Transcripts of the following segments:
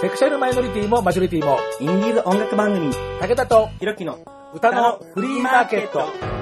セクシャルマイノリティもマジョリティも、インディーズ音楽番組、武田とひろきの歌のフリーマーケット。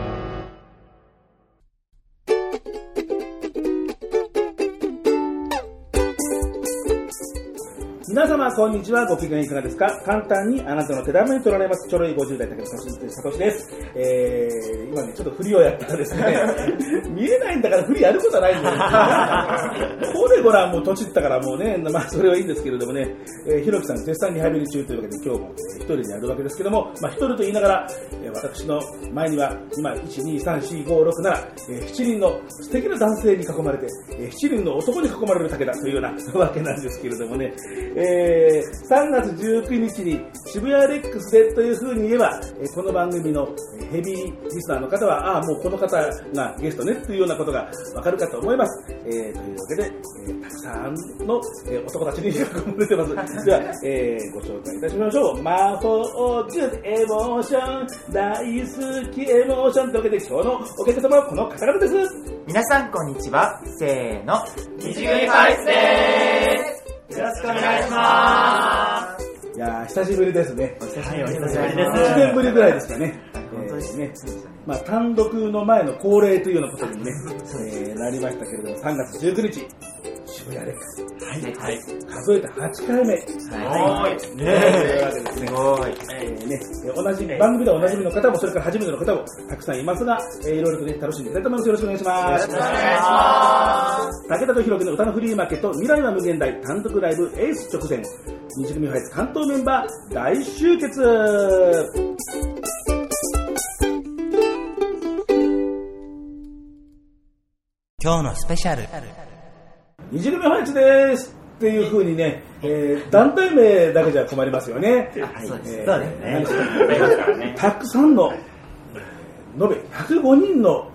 皆様、こんにちは。ご機嫌いかがですか？簡単にあなたの手玉に取られます。ちょろい50代、武田さとしです。えー、今ね、ちょっと振りをやったらですね、見えないんだから振りやることはないんだよ。これごらん、もう年いったからもうね、まあそれはいいんですけれどもね、えー、ひろきさん絶賛リハビリ中というわけで今日も一人でやるわけですけども、まあ一人と言いながら、えー、私の前には今、1、2、3、4、5、6、7、えー、7人の素敵な男性に囲まれて、えー、7人の男に囲まれる武田というようなわけなんですけれどもね、え、3月19日に渋谷レックスでというふうに言えば、えー、この番組のヘビーリスナーの方は、ああ、もうこの方がゲストねというようなことがわかるかと思います。えー、というわけで、えー、たくさんの、えー、男たちに囲まれてます。では、えー、ご紹介いたしましょう。魔法ジュースエモーション、大好きエモーションというわけで今日のお客様はこの方々です。皆さんこんにちは。せーの。二次組ファイスですよろしくお願いしますいや久しぶりですね。お久しぶりです。1年ぶりぐらいですかね。本当ですね。まあ、単独の前の恒例というようなことにね、えー、なりましたけれども、3月19日、渋谷レックス。はい。はい。数えて8回目。はい。ねというわけです。ごい。えーね、同じ、番組でおなじみの方も、それから初めての方もたくさんいますが、えー、いろいろとね、楽しんでいきたいと思います。よろしくお願いします。よろしくお願いします。武田とひろきの歌のフリーマーケット、未来は無限大単独ライブエース直前、二次組ファイツ関東メンバー大集結今日のスペシャル。二次組ファイツですっていう風にね、えー、団体名だけじゃ困りますよね。そうです。えーそうですね。た たくさんの、延べ105人の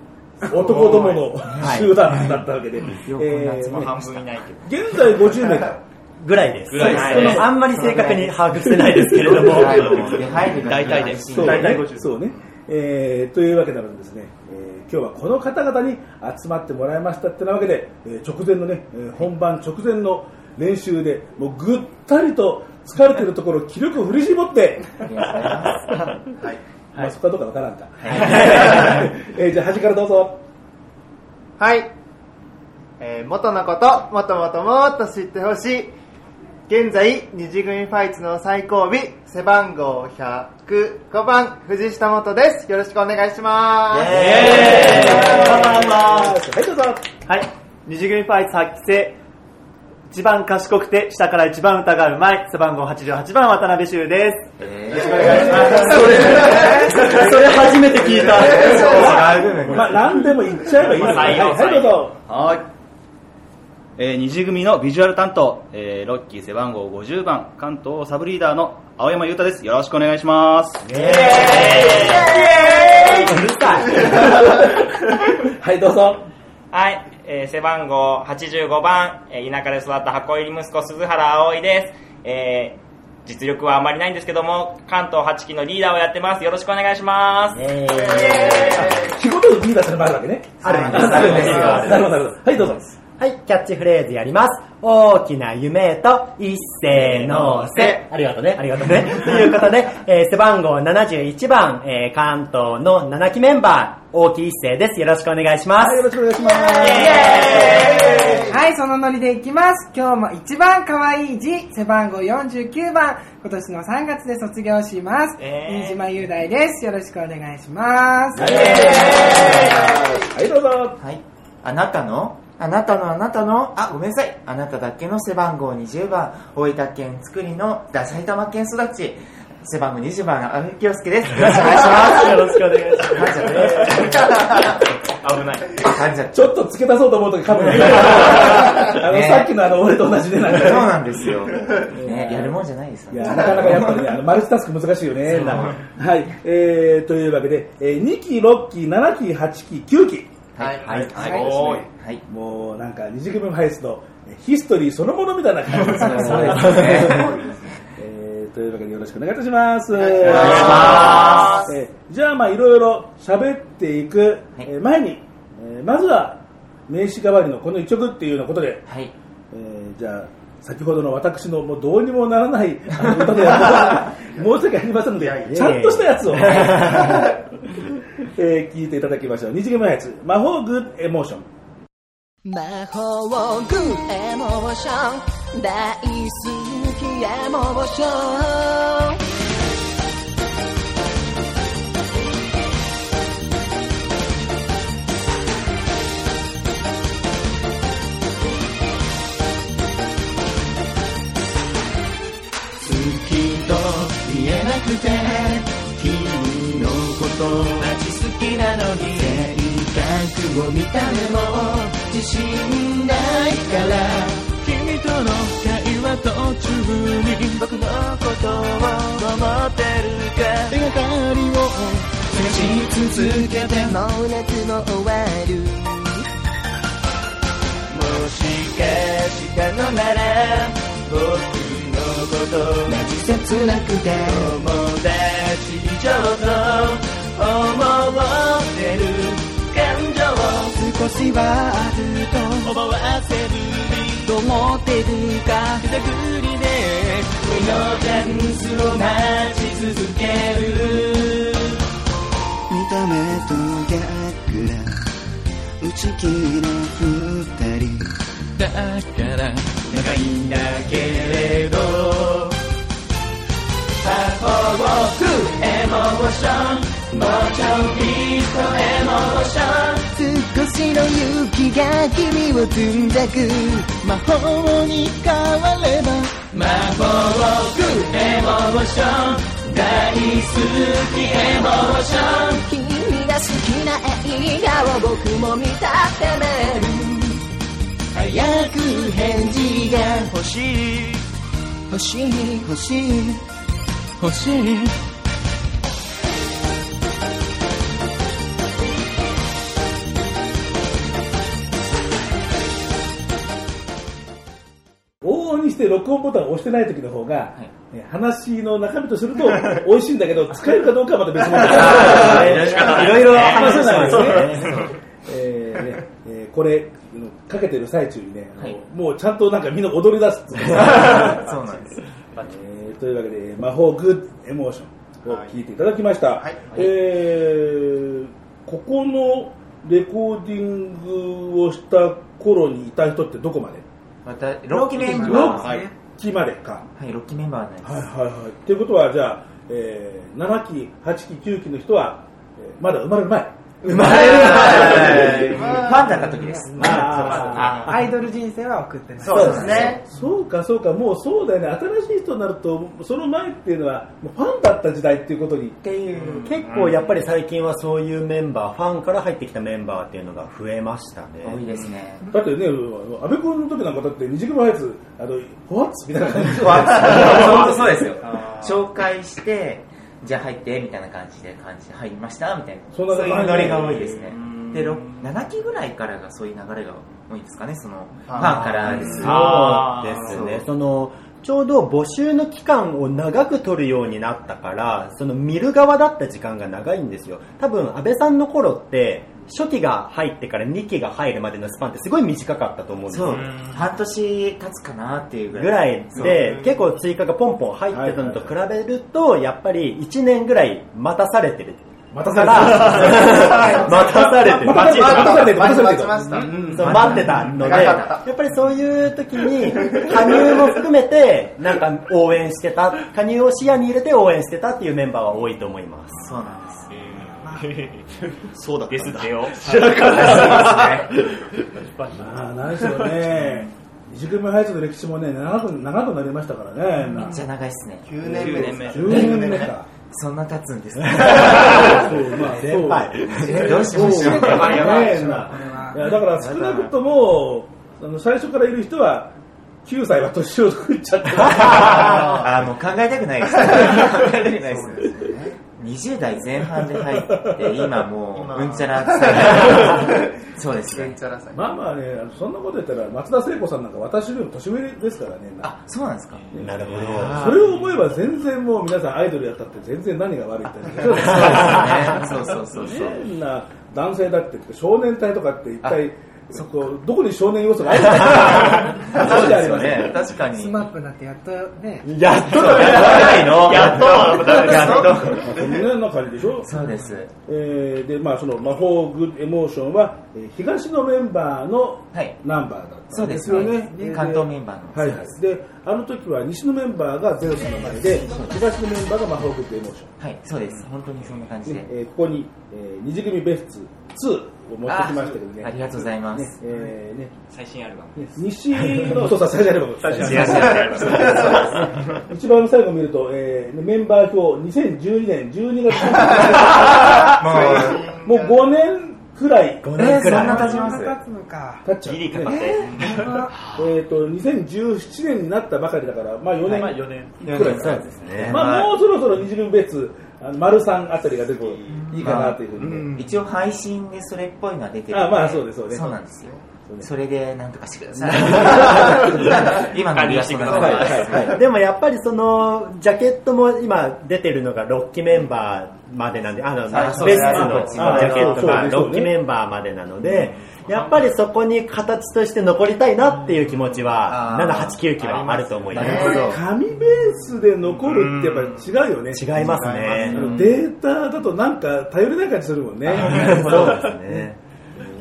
男どもの集団だったわけで、よくえー夏も半分いないけど。現在50名か。ぐらいです。あんまり正確に把握してないですけれども。大体でそう大体ね。そうね。えーというわけなのでですね、えー今日はこの方々に集まってもらいましたってなわけで、えー直前のね、えー本番直前の練習で、もうぐったりと疲れてるところ、気力を振り絞って、はい。まあ、そこはどうかわからんか。えーじゃあ端からどうぞ。はい。えー元のこと、もっともっともっと知ってほしい。現在、二次組ファイツの最後尾、背番号105番、藤下元です。よろしくお願いします。はい、どうぞ。はい。二次組ファイツ発揮性。一番賢くて、下から一番歌がうまい。背番号88番、渡辺修です。よろしくお願いします。それ初めて聞いた。まあ、何でも言っちゃえばいいですね。はいはい、はいどうぞ。はい。えー、二次組のビジュアル担当、えー、ロッキー背番号50番、関東サブリーダーの青山優太です。よろしくお願いします。はい、どうぞ。はい、えー背番号85番、えー田舎で育った箱入り息子鈴原葵です。えー実力はあまりないんですけども、関東8期のリーダーをやってます。よろしくお願いします。仕事のリーダーする場合あるわけね。あるんですあるんですなるほど、なるほど。はい、どうぞ。はい、キャッチフレーズやります。大きな夢と一斉のせ。ありがとうね、ありがとうね。ということで、えー背番号71番、えー関東の7期メンバー、大木一斉です。よろしくお願いします。はい、よろしくお願いします。はい、そのノリでいきます。今日も一番可愛い字、背番号49番、今年の3月で卒業します。えー飯島雄大です。よろしくお願いします。はい、どうぞ。はい。あなたの？あなたのあなたの、あ、ごめんなさい。あなただけの背番号20番、大分県つくりのだ埼玉県育ち、背番号20番、阿部清介です。よろしくお願いします。よろしくお願いします。噛んじゃった。危ない。噛んじゃっちょっと付け足そうと思うとき噛むね。あの、ねさっきのあの、俺と同じでなんかた。そうね。なんですよ。ね、やるもんじゃないですよいや、なかなかやっぱりね、あの、マルチタスク難しいよね。はい、えー、というわけで、えー、2期、6期、7期、8期、9期。はい。はい。はいおーい。はい。もう、なんか、二次組ファイスのえヒストリーそのものみたいな感じですね。そうですねえーというわけでよろしくお願いいたします。お願いしますえーじゃあ、まあ、いろいろ喋っていく、えー前に、えーまずは、名刺代わりのこの一曲っていうようなことで、はい。えーじゃあ、先ほどの私のもうどうにもならない歌でやる 申し訳ありませんので、ちゃんとしたやつを、えー聞いていただきましょう。二次元のやつ、魔法グッドエモーション。魔法グッエモーション。大好きエモーション。好きと言えなくて君のことマジ好きなのに性格も見た目も自信ないから。君との会話途中に。僕のことを思ってるか。手がかりを。探し続けてもう夏も終わるもしかしたのなら。僕のことマジ切なくて。友達以上と思ってる少しはあると思わせると思ってるか。手探りで次のチャンスを待ち続ける。見た目と逆ら内気な二人。だから仲いいんだけれど。パフォークエモーション。もうちょびっとエモーション少しの勇気が君を積んでく。魔法に変われば。魔法クエモーション。大好きエモーション。君が好きな映画を僕も見たってめる。早く返事が欲しい。欲しい欲しい。欲しい往々にして録音ボタンを押してない時の方が、えー話の中身とすると 美味しいんだけど、使えるかどうかはまた別問題 いろいろ話話せないですね。えーねえーこれ、かけてる最中にね、はい。もうちゃんとなんかみんな踊り出すって そうなんです。えーというわけで、魔法グッドエモーションを聞いていただきました。はい。えーここのレコーディングをした頃にいた人ってどこまで？またロッキーメンバー6はい、期までか。ロッキーメンバーになります、はいはいはい。ということは、じゃあ、えー7期、8期、9期の人は、えーまだ生まれる前。生まれる前ファンだった時です。あアイドル人生は送ってない。そうですね。そうかそうか、もうそうだよね。新しい人になると、その前っていうのは、ファンだった時代っていうことに。っていう結構やっぱり最近はそういうメンバー、ファンから入ってきたメンバーっていうのが増えましたね。多いですね。だってね、安倍君の時なんかだって、二次組のやつ、あの、ホワッツみたいな感じ。で。本当そうですよ。紹介してじゃあ入ってみたいな感じで感じで入りましたみたいな。そんなそういうノリが多いですね。でろ7期ぐらいからがそういう流れが多いですかねそのファンからですそうですね。その、ちょうど募集の期間を長く取るようになったから、その見る側だった時間が長いんですよ。多分、安倍さんの頃って、初期が入ってから2期が入るまでのスパンってすごい短かったと思うんですそうよ。半年経つかなっていうぐらいぐらいで、結構追加がポンポン入ってたのと比べると、やっぱり1年ぐらい待たされてる。待たされから、待たされてる。待たされてる待たされてる待ちました。待ってたので、やっぱりそういう時に、加入も含めて、なんか応援してた、加入を視野に入れて応援してたっていうメンバーは多いと思います。そうなんですそうだったんだ。よ。まあ、何しろね、二次組ハイツの歴史もね、長く、長くなりましたからね。めっちゃ長いっすね9年目です。10年目か。そんな経つんですねそう、まあ、先輩。えどうしましょうそうやばいやだから少なくとも、あの最初からいる人は、9歳は年を食っちゃってあーもう考えたくないです。考えたくないです。20代前半で入って、今もう、うんちゃら そうですね。チャラさんまあまあね、そんなこと言ったら、松田聖子さんなんか私よりも年上ですからね。あ、そうなんですかなるほど。それを思えば全然もう皆さんアイドルやったって全然何が悪いって そうですね。そうそうそうそう。変な男性だって少年隊とかって一体そこどこに少年要素があるのか。確かにありますね。確かスマップってやっとね、やっとだないのやっとやっと。そんな感じでしょ？そうです。えーで、まあ、その魔法グッドエモーションは、えー東のメンバーのはい。ナンバーだったんそうでですすよね。ね。関東メンバーの。はいはい。で、あの時は西のメンバーがゼロスの前で、東のメンバーが魔法グッドエモーション。はい、そうです。本当にそんな感じでね。えーここに、えー二次組ベスト2を持ってきましたけどね。あありがとうございますねえーね最新アルバムね西の、そうそう、最初アルバム。最新アルバム一番最後見ると、えーメンバー表、2012年12月 もう5年くらい5えー、そん年くらい。な経ちます。立つのか。経っちゃう。ギリかかっねてえっと、2017年になったばかりだから、まあ4年まあ4年。くらいですね。まあもうそろそろ二次元別、あの丸三あたりが出ていいかなというふうにね。一応配信でそれっぽいのは出てるあまあそうですそうですそうなんですよそれでなんとかしてください 今のリアクションがはいはいはい。でもやっぱりそのジャケットも今出てるのが6期メンバーまでなんであのあそうベストのジャケットが6期メンバーまでなのでやっぱりそこに形として残りたいなっていう気持ちはあー。789期はあると思います。なるほど紙ベースで残るってやっぱり違うよね。違いますあね。のデータだとなんか頼りない感じするもんね。そうですね。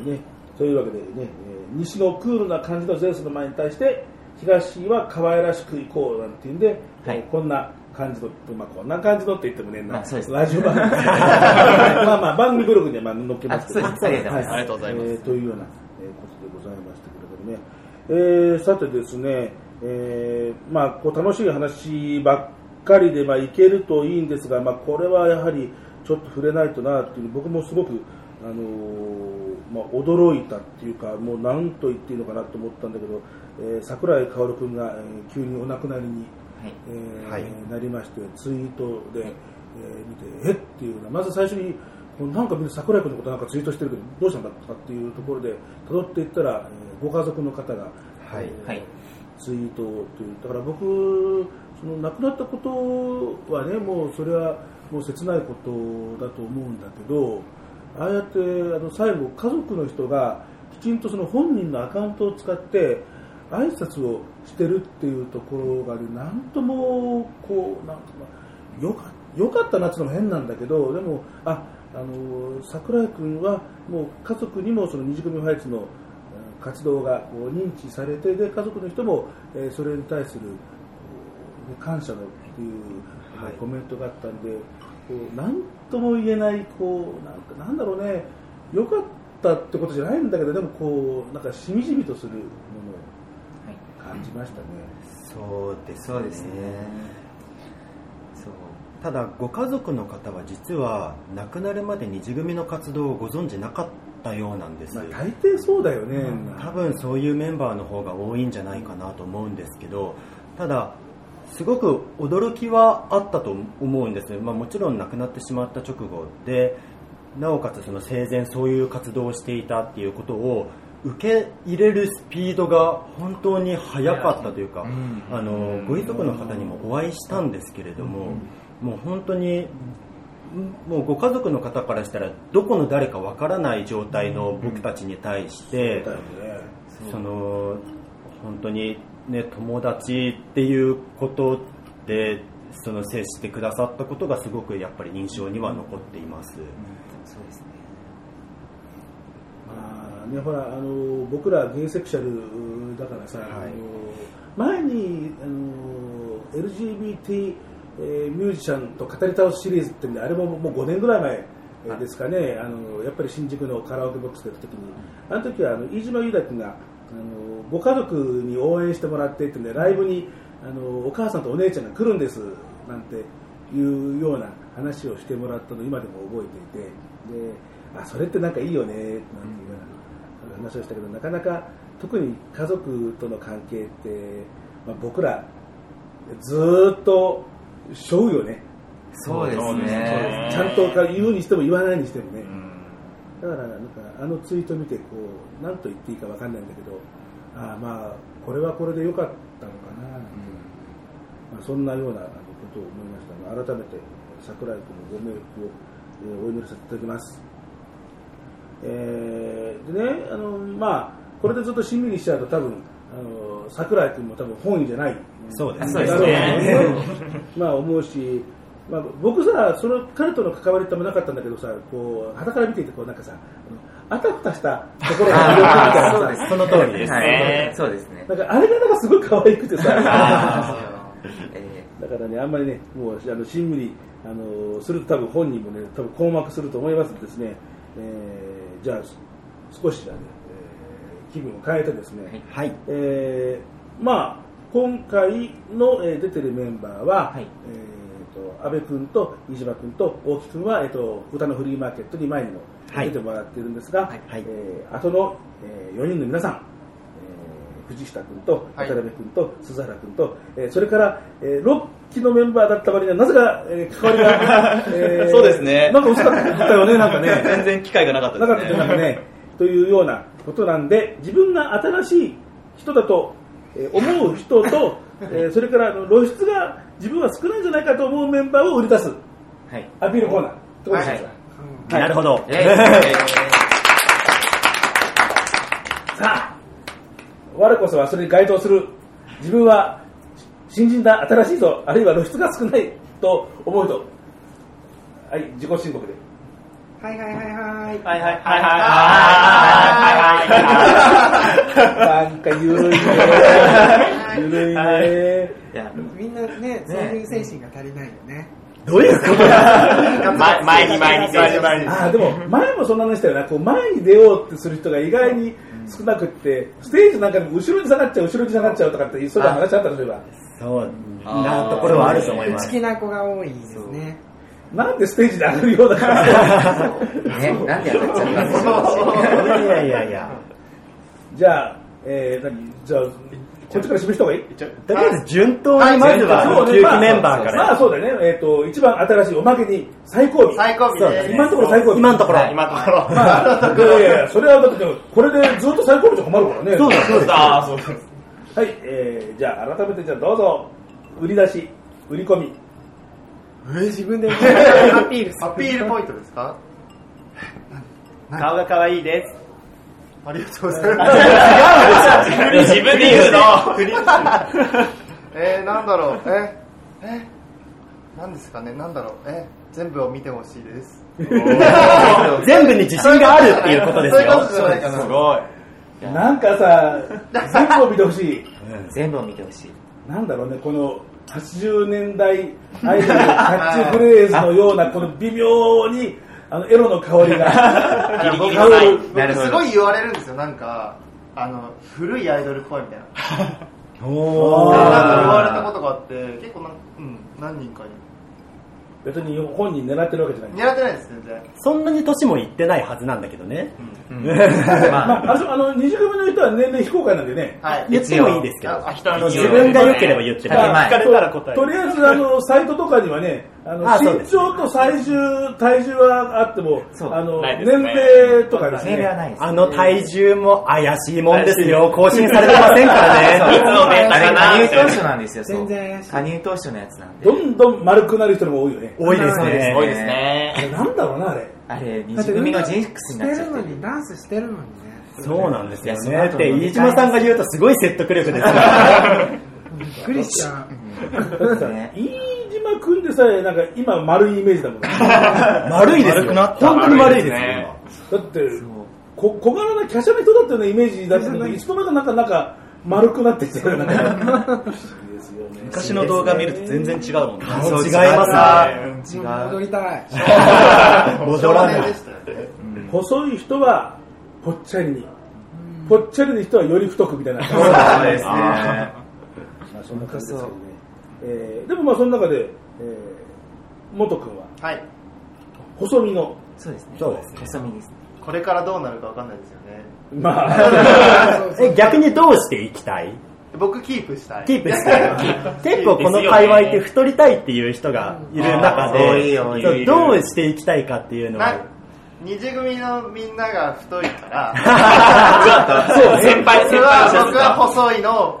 ね。そういうわけでね、えー西のクールな感じのゼウスの前に対して、東は可愛らしくいこうなんていうんで、はい。こんな感じの、まあ、こんな感じのって言ってもね、まあそうです。ラジオ番組。まあまあ、番組ブログにはまあ載っけますけど、あそうです。ありがとうござい。ますありがとうございます。えーというようなえーことでございましたけれどもね。えーさてですね、えーまあ、こう楽しい話ばっかりで、まあ、いけるといいんですが、まあ、これはやはりちょっと触れないとなっていう僕もすごく、あのーまあ、驚いたっていうかもう何と言っていいのかなと思ったんだけど、えー桜井薫君が、えー急にお亡くなりに、はいえーはい。なりましてツイートで、えー見てえ？っていうようなまず最初になんかみんな桜井君のことなんかツイートしてるけどどうしたんだとかっていうところで辿っていったら、えーご家族の方が、はい。えーはい。ツイートというだから僕その亡くなったことはねもうそれはもう切ないことだと思うんだけどああやってあの最後家族の人がきちんとその本人のアカウントを使って挨拶をしてるっていうところがねなんともこうなんかよかよかったなっていうのも変なんだけどでもああの桜井君はもう家族にもその二次組ファイツの活動がこう認知されてで家族の人も、えーそれに対する感謝のっていう、はいコメントがあったんでこう何とも言えないこうなんかなんだろうね良かったってことじゃないんだけどでもこうなんかしみじみとする。じましたね。そうですそうですね。そう。ただご家族の方は実は亡くなるまで二次組の活動をご存知なかったようなんです、まあ、大抵そうだよね、多分そういうメンバーの方が多いんじゃないかなと思うんですけどただすごく驚きはあったと思うんです、まあ、もちろん亡くなってしまった直後でなおかつその生前そういう活動をしていたっていうことを受け入れるスピードが本当に速かったというか、あのご遺族の方にもお会いしたんですけれども、もう本当にもうご家族の方からしたらどこの誰かわからない状態の僕たちに対して、その本当に、ね、友達っていうことでその接してくださったことがすごくやっぱり印象には残っています。そうですねまあね、ほらあの僕らゲイセクシャルだからさ、あの前にあの LGBT、えーミュージシャンと語り倒すシリーズってんであれももう5年ぐらい前えーですかね。あのやっぱり新宿のカラオケボックスでやった時に。あの時はあの飯島雄大君があのご家族に応援してもらってってんでライブにあのお母さんとお姉ちゃんが来るんですなんていうような話をしてもらったのを今でも覚えていて。であそれってなんかいいよねなんていう話をしたけどなかなか特に家族との関係って、まあ、僕らずーっと背負うよね。そうですね。ちゃんと言うにしても言わないにしてもね、だからなんかあのツイート見てこう何と言っていいかわかんないんだけどああまあこれはこれで良かったのかななん。て、まあ、そんなようなことを思いましたが改めて桜井君のご冥福を、えーお祈りさせていただきます。えーでねあのまあこれでずっとしんみりしちゃうと多分あの桜井君も多分本意じゃない。そうですね。まあ思うし、まあ、僕さその彼との関わりってあんまなかったんだけどさこう傍から見ていてこうなんかさあたふたしたところが魅力みたいなさ。その通りですはい。そうですね。なんかあれがなんかすごい可愛くてさ。だからね、あんまりね、もうあのしんみりあのすると多分本人もね、多分困惑すると思いますのでですね、えーじゃあ少しじゃあね、えー気分を変えてですね、はい。えーまあ今回の、えー出てるメンバーは、はい。えーと安倍君と飯島君と大木君は、えー、と歌のフリーマーケットに前にもはい。出てもらっているんですが、はい。えー後の、え4人の皆さん、えー藤下君とはい。渡辺君と鈴原君と、えーそれから、え6期のメンバーだった割にはなぜか、えー関わりが、えーそうですねなんか薄かったよね、なんかね。全然機会がなかったなかったですね。というかね、というようなことなんで、自分が新しい人だとえ思う人と、えーそれから露出が自分は少ないんじゃないかと思うメンバーを売り出すはいアピールコーナーってことですよはいなるほど。えさあ、我こそはそれに該当する、自分は新人だ、新しいぞ、あるいは露出が少ないと思うと、はい、自己申告で。はいはいはいはい。はいはいはいはいはいはいはいなんかゆるいね。ゆるいね。いやみんなね、そういう精神が足りないよね。どういうこと？ま前に前に前に前にああ、でも前もそんな話したよな、こう前に出ようってする人が意外に少なくって、ステージなんかでも後ろに下がっちゃう、後ろに下がっちゃうとかって、そういう話あったでしょ、そうなところはあると思います。内気な子が多いですね。なんでステージで上がるようだから。ねなんで上がっちゃったんでしょういやいやいや。じゃあ、えー、何じゃあ、こっちから示した方がいいとりあえず順当にまずはそうね9期メンバーからまあ。そうだね、えっ、と、一番新しいおまけに最後尾。最高日でそうですね今のところ最後尾。今のところ。今のところまあ、いやいや、それはだって、これでずっと最後尾じゃ困るからね。そうだそうです。ああそうですはい、えー、じゃあ改めてじゃあどうぞ、売り出し、売り込み。自分で。アピール。アピールポイントですか？顔が可愛いです。ありがとうございます。自分で言うの。えー、なんだろう、え、え、なんですかね、なんだろう、え、全部を見てほしいです。全部に自信があるっていうことですよ。そういうこと。じゃないかな。すごいなんかさ、全部を見てほしい。全部を見てほしい。なんだろうね、この80年代アイドルキャッチフレーズのような、この微妙に、あの、エロの香りが。ギリギリ。香る。なるほど。すごい言われるんですよ、なんか、あの、古いアイドルっぽいみたいな。おなんか言われーたことがあって、結構な、うん、何人かに。別に本人狙ってるわけじゃない。狙ってないです、全然。そんなに年もいってないはずなんだけどね。まあ、あの、二次組の人は年齢非公開なんでね。はい。言ってもいいですけど。自分が良ければ言ってまあない。聞かれたら答えるとりあえず、あの、サイトとかにはね、あの、身長と体重、体重はあっても、そうあの、ね年齢とかですね。年齢はないですあの体重も怪しいもんですよ。更新されてませんからいつね。のデータかな加入当初なんですよ全然加入当初のやつなんでどんどん丸くなる人も多いよね。多いですそうですね。多いですねなんだろうな、あれ。あれ二次組のジンクスになっちゃってるダンスしてるのにね。そうなんですよね。後って、飯島さんが言うとすごい説得力です。びっくりしちゃう。だってさね飯島君でさえ、なんか今丸いイメージだもんね。丸いですよ。本当に悪いですよ。だって、こ小柄な華奢な人だったようなイメージだったけど、いつの間にかなんか、なんか、丸くなってきてる。昔の動画見ると全然違うもんね。顔違います違う戻りたい。戻らない。細い人はぽっちゃりに、ぽっちゃりの人はより太くみたいな。そうですねまあそんな感じですけどね。えーでもまあその中で、えー、元君ははい。細身の、そうですね。そう。ですね細身ですね。これからどうなるかわかんないですよね。まあ、え、逆にどうしていきたい？僕キープしたい。キープしたい。結構この界隈って太りたいっていう人がいる中で、よそうどうしていきたいかっていうのなは、二次組のみんなが太いから、そう先輩先輩僕は僕は細いの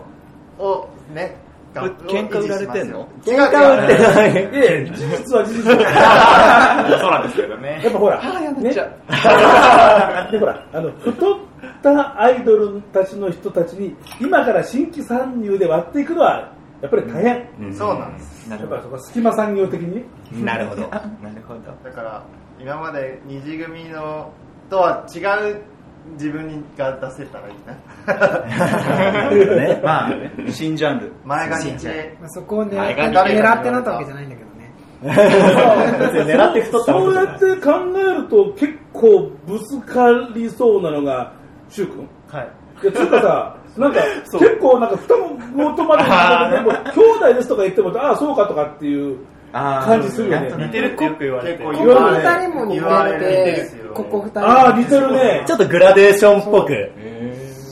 をね、喧嘩売られてんの？喧嘩売ってない。いやいや事実は事実だそうなんですけどね。やっぱほら、ね、でほら、あの、太っったアイドルたちの人たちに今から新規参入で割っていくのはやっぱり大変、そうなんです。やっぱりそこは隙間産業的に。ねなるほど。なるほど。だから今まで二次組のとは違う自分が出せたらいいな。ね。まあ新ジャンル。前が日まあ、そこを狙って前が狙ってなったわけじゃないんだけどね。狙って太ったわそうやって考えると結構ぶつかりそうなのが柊君。はい。いやつうかさ なんか結構なんか双子まで兄弟ですとか言ってもああそうかとかっていう感じするよね。似てるってよく言われて。ここ言われ二人も似言われててて、ここ二人もああ似てるね。ちょっとグラデーションっぽく。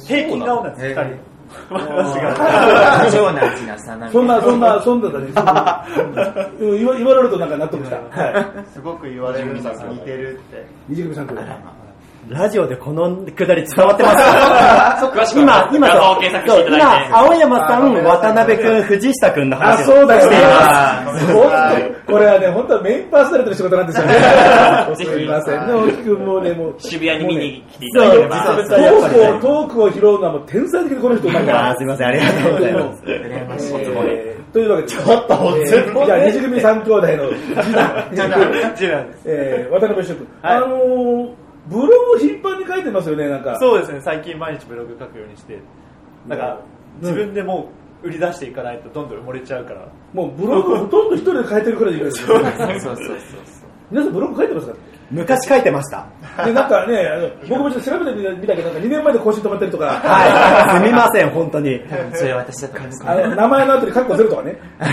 平均顔なんです二人。長男次男三男そんなそんなそんなだね。うん言わ言われるとなんか納得した。はい。すごく言われるんです似てるって。二次組さんとラジオでこのくだり伝わってます。か今、今今、青山さん、渡辺くん、藤下くんのあ話をそうだ。よねあー本当これはね本当はメインパーソナリティの仕事なんですよね。すみません。ね大きくもうねもう渋谷に見に来ていただければ。そうトークをトークを拾うのはもう天才的にこの人うまいからすいません、ありがとうございます。羨ましい。えーというわけで、ちょっと、えーじゃあ、二次組三兄弟の次男、次男。です。えー渡辺翔君、はい。あのーブログを頻繁に書いてますよね、なんか。そうですね最近毎日ブログ書くようにして。なんか自分でもう売り出していかないとどんどん埋もれちゃうから。もうブログほとんど一人で書いてるくらいでいいですよ。そうそうそうそう。皆さんブログ書いてますか？昔書いてました。で、なんかね、あの僕もちょっと調べてみたけど、なんか2年前で更新止まってるとか、はい。すみません、本当に。それ私だったんです。あの名前の後にカッコゼロとかね。そう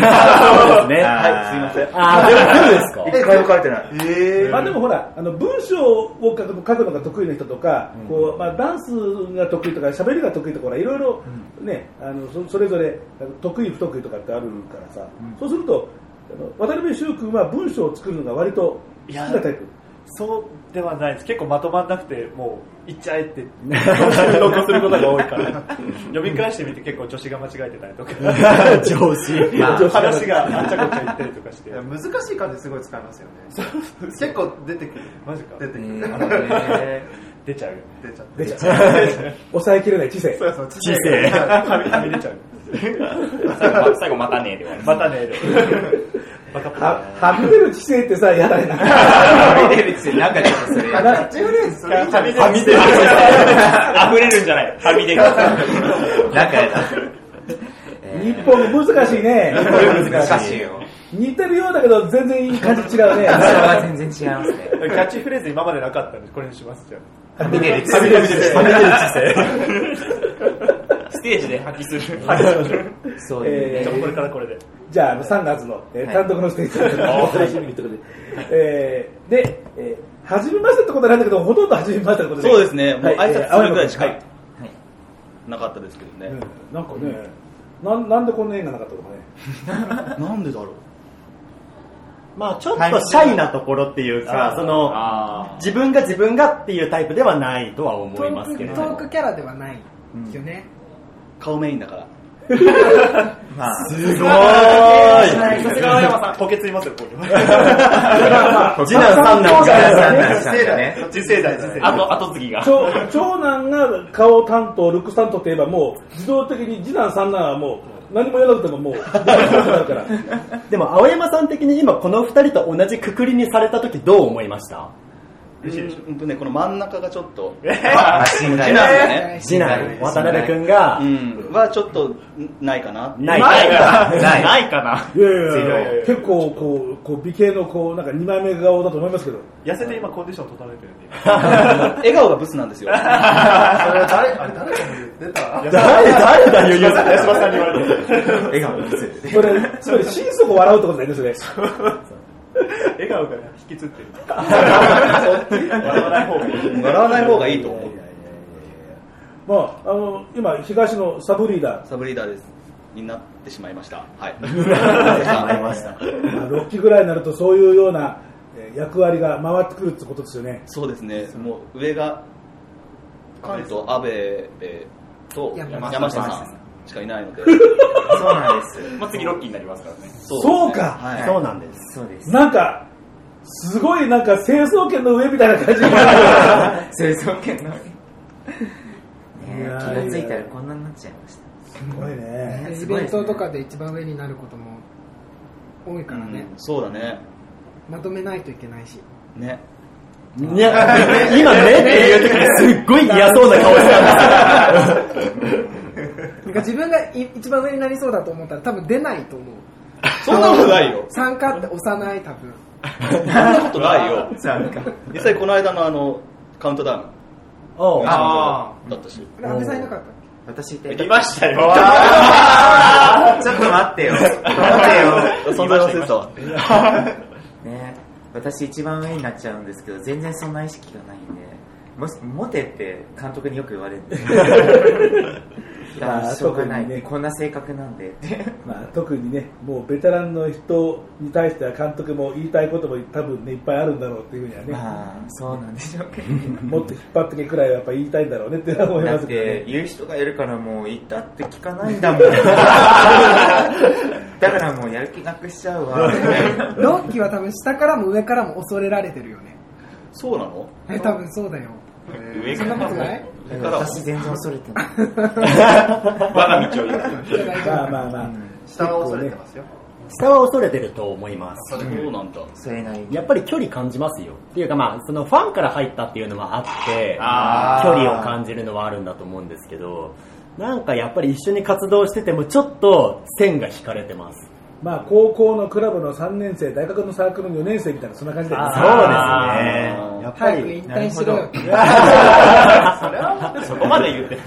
ですね。はい。すいません。あー、でもそうですか？一回も書いてない。えまあでもほら、あの文章を書く書くのが得意な人とか、こうまあ、ダンスが得意とか、喋りが得意とか、いろいろね、あのそそれぞれ得意、不得意とかってあるからさ、そうすると、渡辺翔君は文章を作るのが割と好きなタイプ。そうではないです。結構まとまんなくてもう行っちゃえって。投稿することが多いから。読み返してみて結構女子が間違えてたりとか。上司。まあ話があっちゃこっちゃ言ったりとかして。難しい漢字すごい使いますよね。結構出てくる。マジか。出てくる。出ちゃうよ。出ちゃう。出ちゃう。抑えきれない知性。そうそう知性。はみ出ちゃう。最後またねで終わりまたねでバカっぽいははみ出る知性ってさ、やだね。はみ出るってなんかちょっとそれなキャッチフレーズそれ。いいじゃんはみ出る溢れるんじゃない。はみ出る。なんかやだ日本難しいね。難しいよ。似てるようだけど全然いい感じ違うね。それは全然違いますね。キャッチフレーズ今までなかったんでこれにしますじゃあ。はみ出るってはみ出る知ステージで発揮する。そういうね。えー。これからこれで。じゃあ、あの3月の、えーはい。単独のステージ。を楽しみにということで。えーで、えー、初めましてってことなんだけど、ほとんど初めましてってことで。そうですね。もうはい挨拶するぐらいしかはい。はい。なかったですけどね。うん。なんかね、なんなんでこんな縁がなかったのかね。なんでだろう。まあちょっとシャイなところっていうか、その、あ自分が自分がっていうタイプではないとは思トいますけれどトークキャラではないよね。顔メインだから。まあ。すごーい。さすが青山さん。補欠いますよこういう次男三男次男三が男次世代ね次世代次世代。あと、後継ぎが。長長男が顔担当、ルックス担当といえばもう、自動的に次男三男はもう、何もやらなくてももう。でも青山さん的に今この二人と同じくくりにされた時どう思いました？うん。とね、この真ん中がちょっと、ね、次男渡辺くんがうん、はちょっとないかな。ない。か。ない。な。ないかな。いやいやいや結構こう、こう美形のこう、なんか二枚目顔だと思いますけど。痩せて今コンディション整えてるんで。今 笑顔がブスなんですよ。それは誰あれ誰かも出た？誰誰だよ言う八島さんに言われて。笑顔ですそれ、つまり心底笑うってことだよね、それ。笑顔が引きつってる笑わない方がいい笑わない方がいいと思う。まあ、あの、今、東のサブリーダー、サブリーダーです。になってしまいました。はい。ましたまあ6期ぐらいになるとそういうようなえー役割が回ってくるってことですよね。そうですね。もう上が、関東、安倍えーと山山下さんしかいないので。そうなんですまあ、次ロッキーになりますからね。そそうか、はいそうなんですそうですなんか、すごいなんか成層圏の上みたいな感じが。清掃権の気やーがついたらこんなになっちゃいました。すごいね。イベントとかで一番上になることも多いからね、そうだね。まとめないといけないしね。いや、今ね？っていう時にすっごい嫌そうな顔したんですなんか自分がい一番上になりそうだと思ったら多分出ないと思うそんなことないよ。参加って押さない多分そんなことないよ。参加。実際この間のあの、カウントダウン。おうあだったし。安倍さんいなかった？っ私いて。いましたよ。ちょっと待ってよ。待ってよ。存在忘れてたわ。ね私一番上になっちゃうんですけど、全然そんな意識がないんで、もし、モテって監督によく言われるんで。いまあや、しょうがない、特にね。こんな性格なんで。まあ、特にね、もうベテランの人に対しては監督も言いたいことも多分ね、いっぱいあるんだろうっていうふうにはね、まあ、そうなんでしょうけど。もっと引っ張ってけくらいはやっぱ言いたいんだろうねって思いますけどね。て言う人がいるからもう言ったって聞かないんだもん。だからもうやる気なくしちゃうわ。ロッキーは多分下からも上からも恐れられてるよね。そうなの？え多分そうだよ。上そんなことない？私全然恐れてない 我が道を行く。まあまあまあ、下は恐れてますよ。下は恐れてると思います。そうなんだ。それなりにやっぱり距離感じますよ。っていうかまあ、そのファンから入ったっていうのはあって、あ距離を感じるのはあるんだと思うんですけど、なんかやっぱり一緒に活動しててもちょっと線が引かれてます。まあ、高校のクラブの3年生、大学のサークルの4年生みたいな、そんな感じで、そうですね。やっぱり引、退しろよ。そこまで言ってる。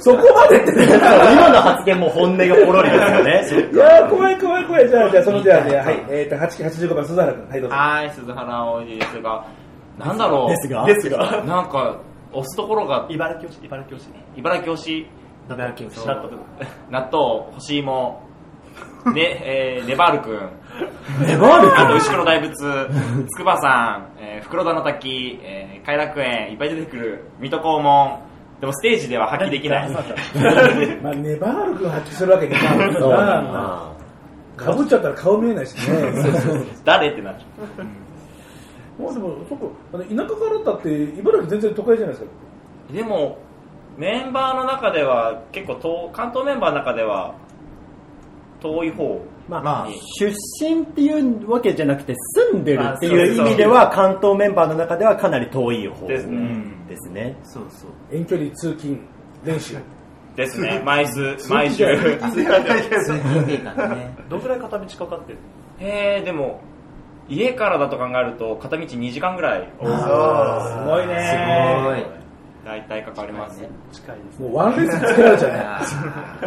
そこ。までってね、今の発言も本音がポロリですよね。いやー、怖い怖い怖い。じゃあ、じゃあ、そのじゃあね、はい、えっ、と、8期85番、鈴原君、はい、どうぞ。はい、鈴原葵ですが、なんだろう。ですが。ですが。なんか、押すところが、茨城推し、茨城推し。茨城推し、茨城知らんこと納豆、干し芋、ね、えー、ネバールくん、ネバールあと、君牛久の大仏、筑波山、えー、袋田の滝、えー、偕楽園、いっぱい出てくる、水戸黄門、でもステージでは発揮できない。まあ、ネバール君発揮するわけにいかないかかぶっちゃったら顔見えないしね。誰ってなっちゃう。もうでも、そこ、あの田舎からだって、茨城全然都会じゃないですか。でも、メンバーの中では、結構遠、関東メンバーの中では、遠い方まあ、まあ出身っていうわけじゃなくて住んでるっていう意味では関東メンバーの中ではかなり遠い方ですね。ですね。そうそう遠距離通勤練習。ですね。毎週、毎週。通勤ってい うかねどんくらい片道かかってる？えー、でも、家からだと考えると、片道2時間ぐらい、すごいねすごい大体かかります。近いです。もうワンレッスンつけられちゃうね。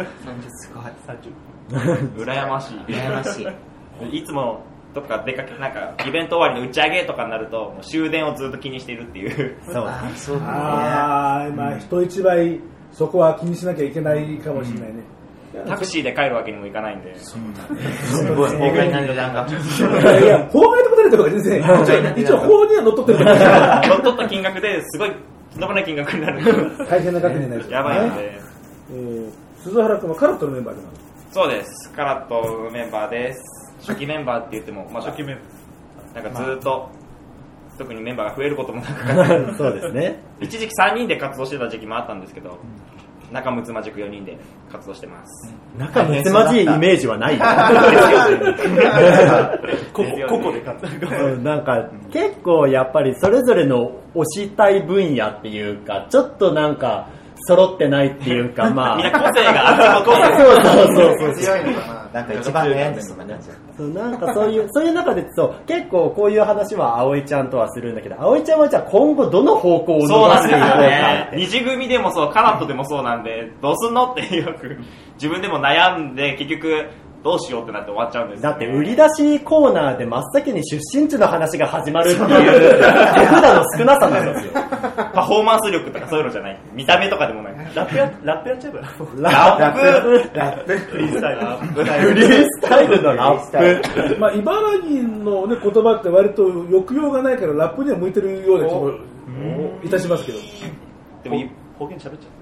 30すごい羨ましい。羨ましい。いつも、どっか出かけ、なんか、イベント終わりの打ち上げとかになると、もう終電をずっと気にしているっていう。そう。そうだね。ああ、まあ、人一倍、そこは気にしなきゃいけないかもしれないね。タクシーで帰るわけにもいかないんで。すごい法外な値段がいやいや、法外とことないとか全然、一応法には乗っ取ってる 乗っ取った金額ですごい、とんでもない金額になる。大変な額になる、やばいので。えー鈴原君はカラットのメンバーでもあるそうです。カラットメンバーです。初期メンバーって言っても、まだ、初期メンなんかずーっと、特にメンバーが増えることもなく、そうですね。一時期3人で活動してた時期もあったんですけど、仲睦まじく4人で活動してます。仲睦まじいイメージはないよ。ここ、ここで買った。うんなんか結構やっぱりそれぞれの推したい分野っていうか、ちょっとなんか揃ってないっていうか、まあ。みんな個性がある。そうそうそうそう。強いのかななんか一番悩んでそうな感じそうなんかそういう、そういう中でそう、結構こういう話は葵ちゃんとはするんだけど、葵ちゃんはじゃあ今後どの方向を伸そうなんですよばしていこうかねっ。て。二次組でもそう、カラットでもそうなんで、どうすんのってよく、自分でも悩んで、結局、どうしようってなって終わっちゃうんですよだって売り出しコーナーで真っ先に出身地の話が始まるっていう 手札の少なさなんですよ。パフォーマンス力とかそういうのじゃない。見た目とかでもない。ラップや、ラップやっちゃえば。よ。ラップ。ラップ。フリースタイル。フリースタイルのラップ。まあ、茨城の、ね、言葉って割と抑揚がないからラップ。には向いてるような気もいたしますけど。でもい方言喋っちゃう。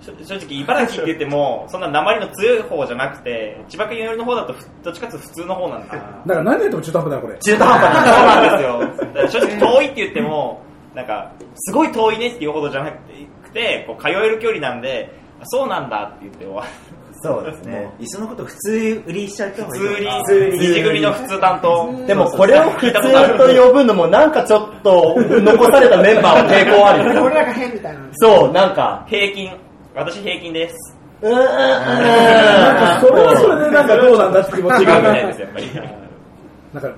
正正直茨城って言っても そんな鉛の強い方じゃなくて千葉県寄りの方だとふどっちかっていうと普通の方なんですよだから何やっても中途半端だな、これ。中途半端そうなんですよ。正直遠いって言ってもなんかすごい遠いねっていうほどじゃなくくてこう通える距離なんであそうなんだって言って終わる。そうですね。いっそのこと普通売りしちゃった方がいい普通にと思う通に二次組の普通担当。でもこれを普通と呼ぶのもなんかちょっと残されたメンバーは抵抗あるよね。俺らが変みたいな。そう、なんか、平均私平均です。うーん、うんなんかそれはそれでなんかどうなんだって気持ち違うみが。たいですやっぱりなんか、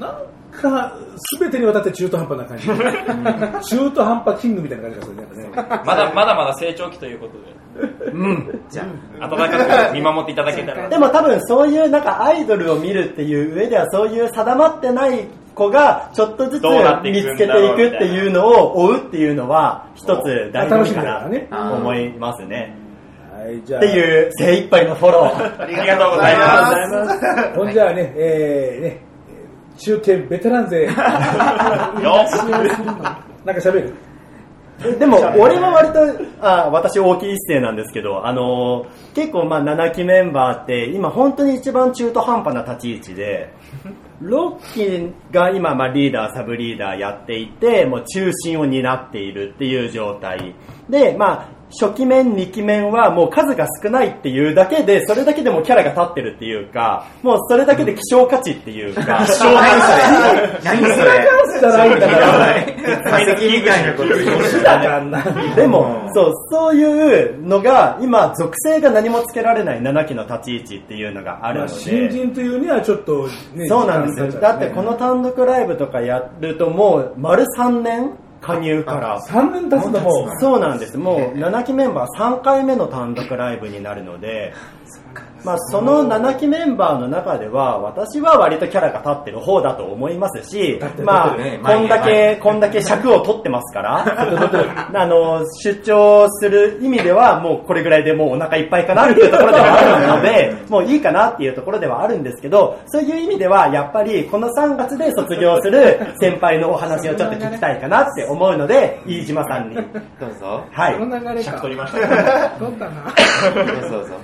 なんか、すべてにわたって中途半端な感じ。中途半端キングみたいな感じがするね。まだまだまだ成長期ということで。うん。じゃ温かく見守っていただけたら。でも多分そういうなんかアイドルを見るっていう上ではそういう定まってない子がちょっとずつ見つけていくっていうのを追うっていうのは一つ醍醐味かな楽しみだからと思いますね。はい、じゃあ。っていう精一杯のフォロー。ありがとうございますほんじゃあね、えー、ね、中堅ベテラン勢。よなんか喋る？でも、俺は割と、あ私大きい一世なんですけど、あのー結構まあ7期メンバーって、今本当に一番中途半端な立ち位置で、6期が今まあリーダー、サブリーダーやっていて、もう中心を担っているっていう状態。で、まあ、初期面、2期面はもう数が少ないっていうだけで、それだけでもキャラが立ってるっていうか、もうそれだけで希少価値っていうか、希少何それ何それじゃないんだから。化石みたいなこと言うだからな。でも、そう、そういうのが、今、属性が何もつけられない7期の立ち位置っていうのがあるまあので、新人というにはちょっとね、そうなんですよ。だってこの単独ライブとかやるともう、丸3年加入から。3年経つのも、そうなんです。もう7期メンバー3回目の単独ライブになるので、まあ、その7期メンバーの中では、私は割とキャラが立ってる方だと思いますし、まあ、ねこんだけ、こんだけ尺を取ってますから、あの、出張する意味では、もうこれぐらいでもうお腹いっぱいかなっていうところではあるので、もういいかなっていうところではあるんですけど、そういう意味では、やっぱりこの3月で卒業する 先輩のお話をちょっと聞きたいかなって思うので、飯島さんに。どうぞはい。この流れか。取りました取ったな。どうぞどうぞ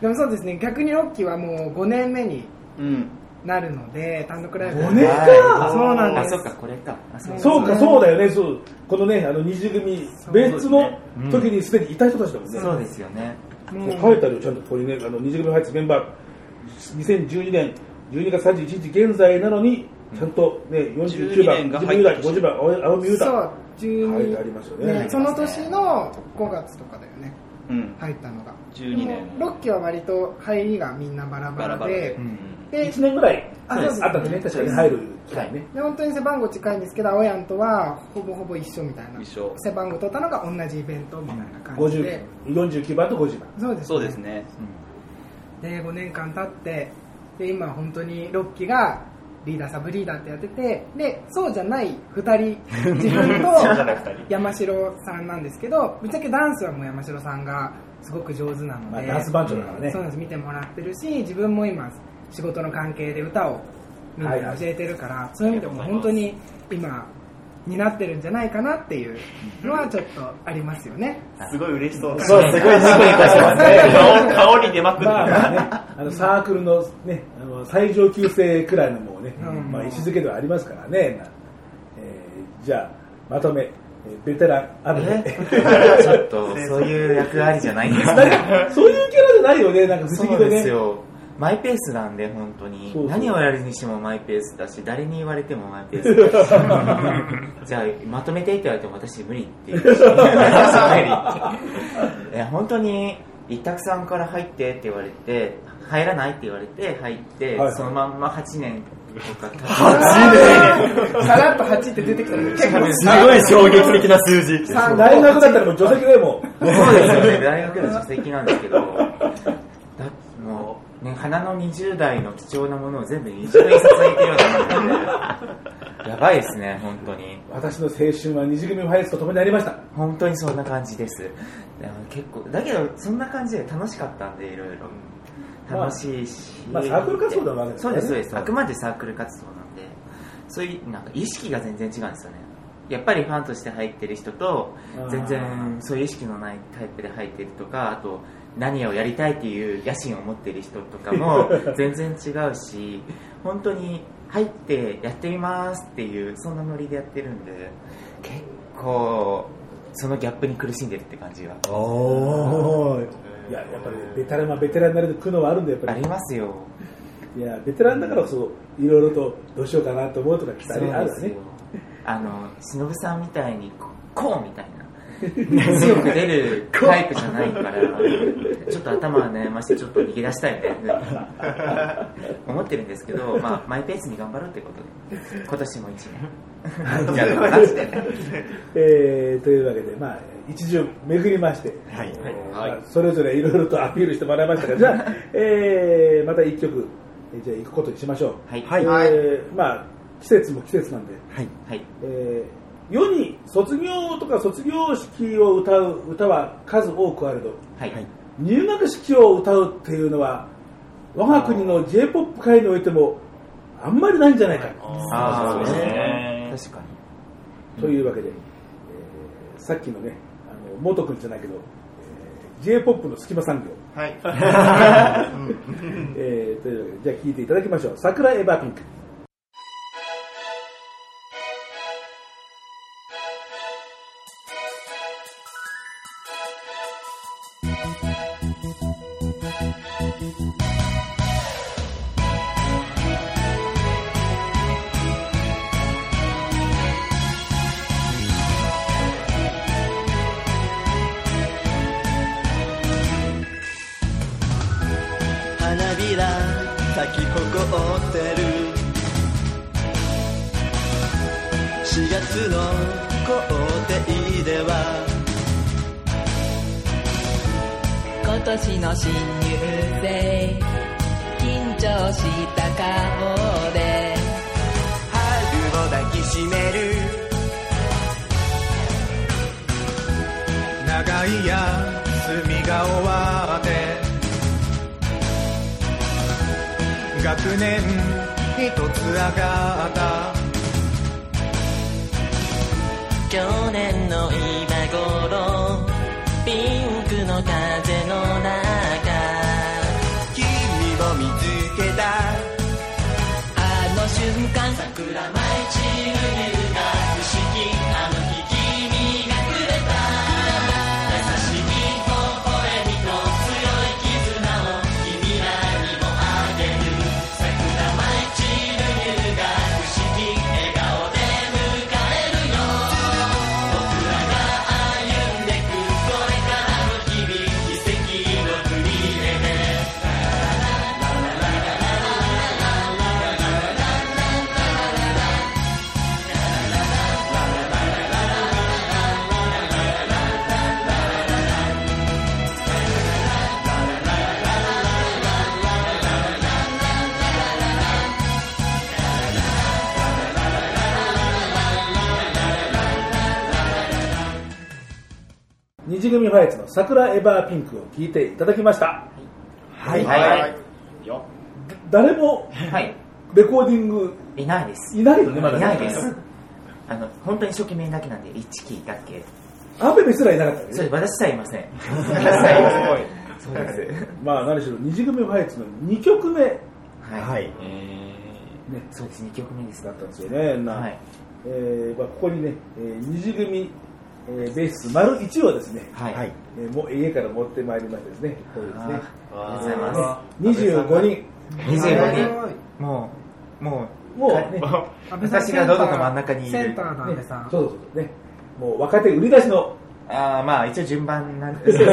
でもそうですね、逆にロッキーはもう5年目にうん。なるので、単独ライブ。5年か。はいそうなんです。あそっかこれか。あそうそうか、そうだよね、そう。このね、あの二次組、別の時にすでにいた人たちだもんね。そうですよね。もう書いてあるよ、ちゃんとここにね、あの二次組入ってメンバー、2012年12月31日現在なのに、ちゃんとね、49番、12年が50番、入って50番、青青海優太。そう、12書いてありますよね。ねその年の5月とかだよね、うん。入ったのが。12年でもロッキーは割と入りがみんなバラバラでバラバラで、で1年ぐらいあそうですあったんでね、確かに入る機会ね。で本当に背番号近いんですけど、青やんとはほぼほぼ一緒みたいな。一緒背番号取ったのが同じイベントみたいな感じで。50 49番と50番。そうですね。そうですね。で5年間経ってで今本当に6期がリーダーサブリーダーってやっててでそうじゃない2人 自分とそうじゃない二人。山城さんなんですけどぶっちゃけダンスはもう山城さんがすごく上手なので、まあダンス番長だからね。そうなんです見てもらってるし自分も今仕事の関係で歌をみんなに教えてるから、そういう意味でも本当に今になってるんじゃないかなっていうのはちょっとありますよね。すごい嬉しそう。そう、すごいニコニコしてますね。顔顔に出まくってる、まあまあね、あのサークルのね、あの最上級生くらいのもうね、うん。まあ位置づけではありますからね。なえーじゃあ、まとめ、えーベテラン、あるね。ちょっと そういう役割じゃないんですね。かそういうキャラじゃないよね、なんか不思そう議でね。ですよマイペースなんで本当に。そうそう。何をやるにしてもマイペースだし誰に言われてもマイペースだし。じゃあまとめてって言われても私無理って。言うしいや本当に一択さんから入ってって言われて入らないって言われて入って、はい。そのまんま8年とか経ってさらっと8って出てきたの結構すごい衝撃的な数字。大学だったらもう除籍でも。う。そうですよね、大学の書籍なんですけど、ね、花の20代の貴重なものを全部20印刷にいてるようなもんで、やばいですね、本当に。私の青春は二次組ファイスと共になりました。本当にそんな感じです。でも結構、だけど、そんな感じで楽しかったんで、いろいろ。楽しいし。まあサークル活動なわけですねそうです、そうです。あくまでサークル活動なんで、そういう、なんか意識が全然違うんですよね。やっぱりファンとして入ってる人と全然そういう意識のないタイプで入ってるとかあと何をやりたいっていう野心を持ってる人とかも 全然違うし本当に入ってやってみますっていうそんなノリでやってるんで結構そのギャップに苦しんでるって感じがおーい。や、やっぱりベテランはベテランになれる苦悩はあるんだよ、やっぱり。ありますよ。いや、ベテランだからこそ、いろいろとどうしようかなと思うとかきっとあるあるわね。あの忍さんみたいにここうみたいな 強く出るタイプじゃないから。ちょっと頭が悩ましてちょっと逃げ出したいみたいな思ってるんですけど、まあ、マイペースに頑張ろうということで。今年も1年。やろうかなってえーというわけで、まあ、一巡巡りまして、はい。えーまあそれぞれいろいろとアピールしてもらいましたが、じゃあ、えーまた一曲、えーじゃあ行くことにしましょう。はい。はい。えーまあ、季節も季節なんで、はい。はい。えー世に卒業とか卒業式を歌う歌は数多くあると、はい入学式を歌うっていうのは、我が国の J-POP 界においても、あんまりないんじゃないか。あそうですね確かにというわけで、えーさっきのね、あの元君じゃないけど、えー J-POP の隙間産業、はい。えーというわけで、じゃあ聴いていただきましょう。桜エヴァピンク。Thank you. の新入生緊張した顔で。春を抱きしめる。長い休みが終わって。学年一つ上がった。去年の今頃ピンクの風の中。君を見つけた。あの瞬間桜舞い散る。組ファイツの桜エヴァーピンクを聴いていただきました。はい。はい。よ。誰もはい。レコーディングいないです。いないよね、まだね。いないです。あの本当に初期面だけなんで1期だけ。アベベすらいなかったね。それ私さえいません私さえいません。そうですまあ何しろ二次組ファイツの2曲目。はい、はい。ね、そうです。2曲目です。だったんですよね。なはい。えーまあ、ここにね、えー二次組、えーベース丸1をですね、はい、はい。えーもう家から持ってまいりましてですね、こういうですね、ありがとうございま25人、す25人。もうもうもうね、私がどうぞと真ん中にいる。センターの安倍さ。ん、そうそうそう。ね、もう若手売り出しの、あーまあ一応順番なんで。すけど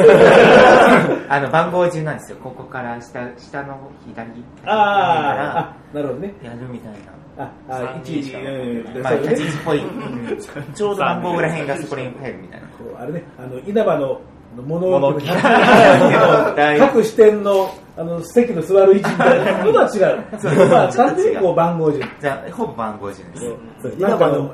あの番号順なんですよ。ここから下下の左あーあ、なるほどね、やるみたいなあ、あ、1、うん、まあ、そうね立ち位置っぽい、うんちょうど番号裏辺がそこに入るみたいな。こうあれね、あの稲葉の物物置 各支店のあの席の座る位置みたいなのとは違う。まあ、完全にこう番号順。じゃあ、ほぼ番号順です。稲葉の、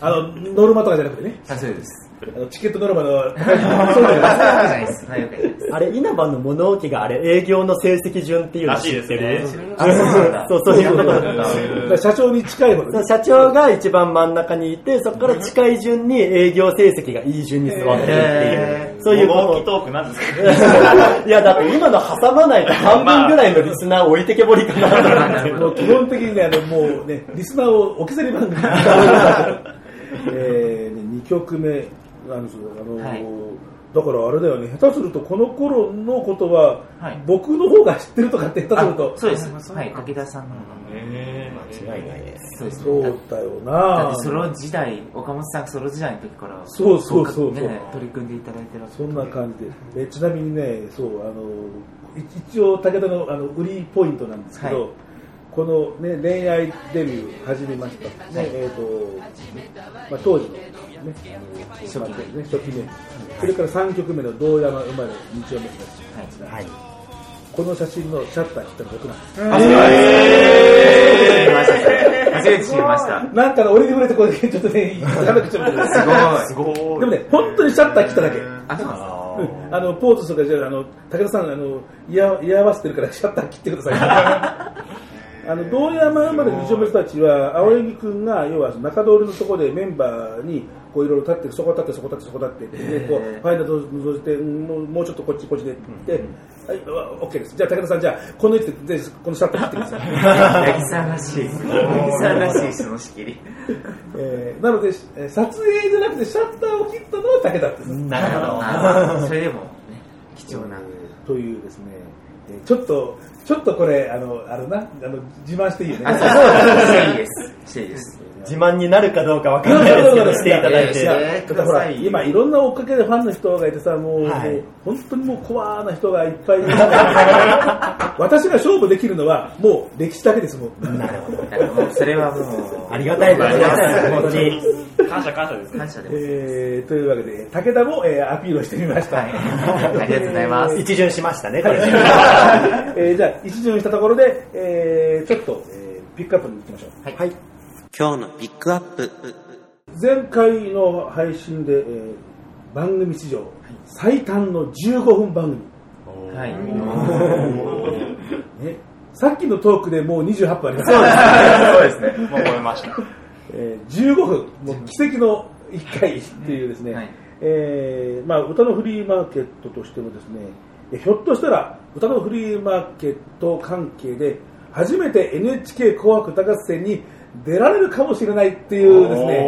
あの、ノルマとかじゃなくてね、あ、そうです。あのチケットノルマの高いそうじゃないそういうわけじゃないです。そういうわけじゃないです。あれ、稲葉の物置があれ、営業の成績順っていうの知ってるらしいですね。あそうそう、そういう社長に近いほどね。そう社長が一番真ん中にいて、そこから近い順に営業成績がいい順に座ってるってへいう、そういうこトークなんですか？と。いや、だって今の挟まないと半分ぐらいのリスナー置いてけぼりかなと思って。もう基本的にね、あのもうね、リスナーを置き去り番組に えー、ね、2曲目、えなんですよ。あのーはい。だからあれだよね、下手するとこの頃のことは、はい。僕の方が知ってるとかって下手すると。あ、そうです。あそうはい。武田さんの間違いないです。そうですそうだだよだなってソロ時代岡本さんソロ時代の時からそうそうそうそう。ね取り組んでいただいてるそんな感じで、えちなみにね、そうあのい一応、武田のあの売りポイントなんですけど、はい。この、ね、恋愛デビュー始めました、ねえーとまあ、当時の、ね、あの初期ね。初期目、それから3曲目の堂山生まれ日曜目です、はい。この写真のシャッター切ったの僕なんです。あ初めて知りました。なんかの俺に触れてこれちょっとね、やめてちょっと。すごい。でもね、本当にシャッター切っただけ。あそうなん。ですうんあのポーズとかじゃあの武田さんあの居合わせてるからシャッター切ってください。あの道山生まれの二丁目たちは青柳君が要は中通りのところでメンバーにこういろいろ立ってそこ立ってそこ立ってそこ立って。でこうファイナル覗いてうんもうもうちょっとこっちこっちでってはいオッケーです。じゃあ武田さんじゃあこの位置ででこのシャッター切ってください。八木さんらしい。八木さんらしいその仕切り。えーなのでえー撮影じゃなくてシャッターを切ったのは武田ですなるほど。あそれでもね貴重な。というですね、えーちょっと、ちょっとこれ、あの、あれな、あの、自慢していいよね。あそうそう。していいです。していいです自慢になるかどうかわからないですけど、していただいいやて。だからほら、今いろんな追っかけでファンの人がいてさ、もう、はいもう本当にもうコアな人がいっぱいいる。私が勝負できるのは、もう歴史だけですもん。なそれはもうありがたいです。本当に。感謝感謝です。感謝ですえーというわけで、武田も、えーアピールをしてみました。はいありがとうございます一巡しましたね、これ。えーじゃあ、一巡したところで、えーちょっと、えーピックアップに行きましょう。はい。今日のピックアップ。前回の配信で、えー番組史上最短の15分番組、はい。ね、さっきのトークでもう28分あります。そうです。ね。もう覚えました。えー15分。もう奇跡の1回っていうですね、はい。えーまあ、歌のフリーマーケットとしてもですね。えひょっとしたら歌のフリーマーケット関係で初めて NHK 紅白歌合戦に出られるかもしれないっていうですね。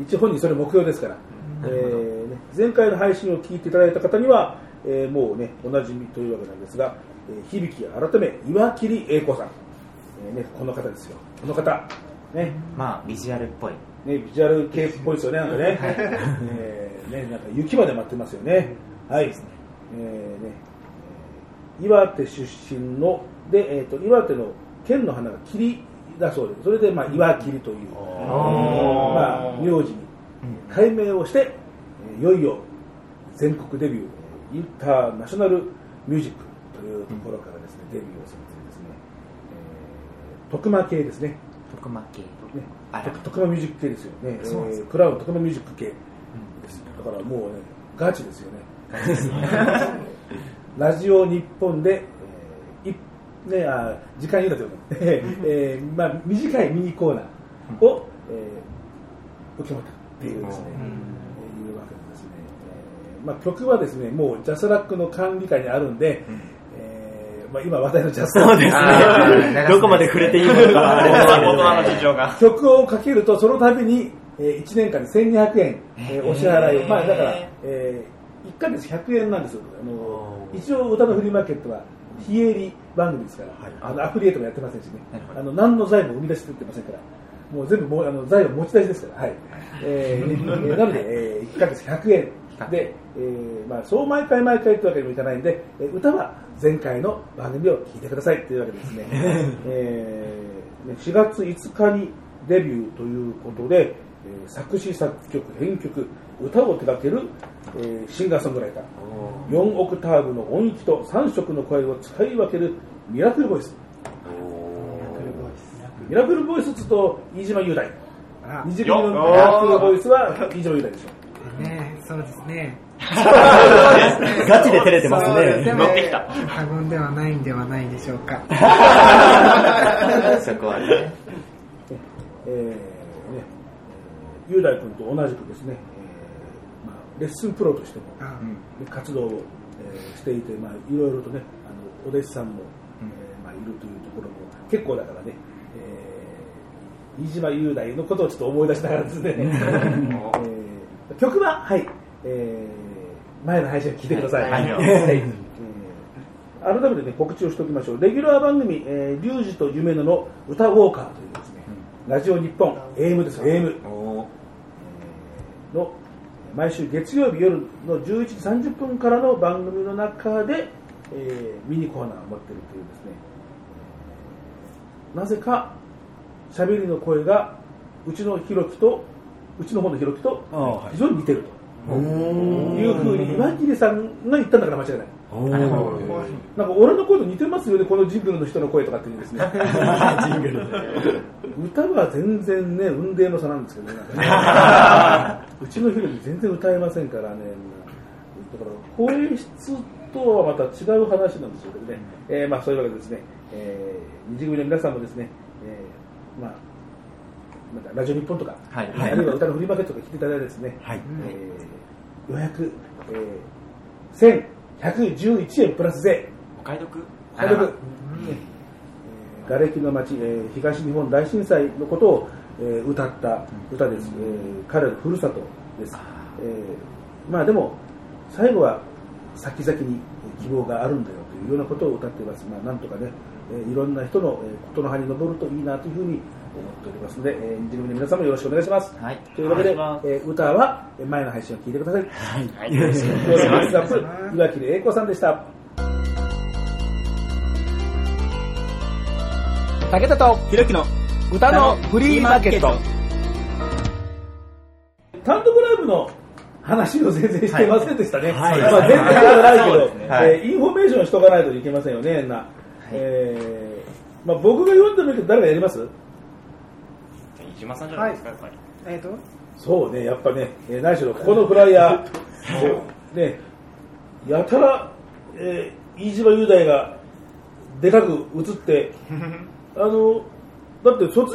一応本人それ目標ですから、えーね、前回の配信を聞いていただいた方には、えーもうねおなじみというわけなんですが、えー響き改め岩切栄子さん、えーね、この方ですよ。この方。ね。まあビジュアルっぽい。ね、ビジュアル系っぽいですよね、なんかね。えーね、なんか雪まで待ってますよね。はい。えーね、えー岩手出身の、で、えっ、と、岩手の県の花が霧だそうで、それで、まあ、岩霧という、まあ、名字に改名をして、えーいよいよ全国デビュー、えーインターナショナルミュージックというところからですね、デビューをするというですね、えー徳間系ですね。徳間系。徳間ミュージック系ですよね。そうなんです。えークラウン徳間ミュージック系。です。だからもうね、ガチですよね。ラジオ日本で、ね、あ時間言うだと思う。えーまあ、短いミニコーナーを、えー受け持ったっていうですね、えーいうわけですね。えーまあ、曲はですね、もうジャスラックの管理下にあるんで、えーまあ、今話題のジャスラックどこまで触れていいのか、あれ大人の事情が。曲をかけるとその度に、えー、1年間で1200円、えーお支払いを、まあ、だから、えー、1ヶ月100円なんですよ。あの一応歌のフリーマーケットは非営利番組ですから、あのアフリエイトもやってませんしね。あの何の財も生み出してってませんから。もう全部もうあの財を持ち出しですから、はい。えーえーなので、えー、1ヶ月100円。で、えーまあ、そう毎回毎回というわけにもいかないんで、えー歌は前回の番組を聴いてくださいというわけでですね、えーね4月5日にデビューということで、えー作詞作曲編曲歌を手掛ける、えーシンガーソングライター。4オクターブの音域と3色の声を使い分けるミラクルボイス。ミラクルボイスつと飯島雄大。次元のミラクルボイスは飯島雄大でしょ。ねそうですね。ガチで照れてますね。乗ってきた。過言ではないんではないでしょうか。そこはね。えーね、雄大君と同じくですね、えーまあ、レッスンプロとしても、あね活動を、えーしていて、まあ、いろいろとねあのお弟子さんも、えーまあ、いるというところも結構だからね、えー飯島雄大のことをちょっと思い出しながらですね、えー曲は、はい、えー、前の配信を聞いてください。はい。はい。えー改めてね、告知をしておきましょう。レギュラー番組、えー、リュウジと夢野の歌ウォーカーというですね、ラジオ日本、AM です、AM。の毎週月曜日夜の11時30分からの番組の中で、えーミニコーナーを持っているというですね、なぜか喋りの声がうちのひろきとうちの方のひろきと非常に似てると。いうふうに岩切さんが言ったんだから間違いない。なんか俺の声と似てますよね、このジングルの人の声とかっていうですね。ジングル歌は全然ね、雲泥の差なんですけどね。うちのヒロに全然歌えませんからね。だから声質とはまた違う話なんでしょうけどね。えーまあそういうわけでですね、えー、二次組の皆さんもですね、えーまあ、またラジオ日本とか、はいあるいは歌のフリーマーケットとか聞いていただいてですね、はいえー、予約、えー、1111円プラス税、お買い得？お買い得。ねえー瓦礫の町、えー東日本大震災のことを、えー歌った歌です、えー彼のふるさとです、えーまあでも最後は先々に希望があるんだよというようなことを歌っています、まあ、なんとかね、えーいろんな人の、えーことの葉に登るといいなというふうに思っておりますので、えー、二次組の皆さんもよろしくお願いします、はい。というわけで、お願い。しえー歌はえー前の配信を聞いてください。はい。今日のラインナップ岩切栄子さんでした。武田とひろきの歌のフリーマーケット。単独ライブの話を全然してませんでしたね。はい。まあ、全然じゃないけど、はい。えーインフォメーションしとかないといけませんよね、な。えーまあ、僕が読んでるけど誰がやります？飯島さんじゃないですか、やっぱり。えっ、と？そうね、やっぱね、えー何しろ、ここのフライヤー、ね、やたら、えー飯島雄大がでかく映って、あの、だって卒業メ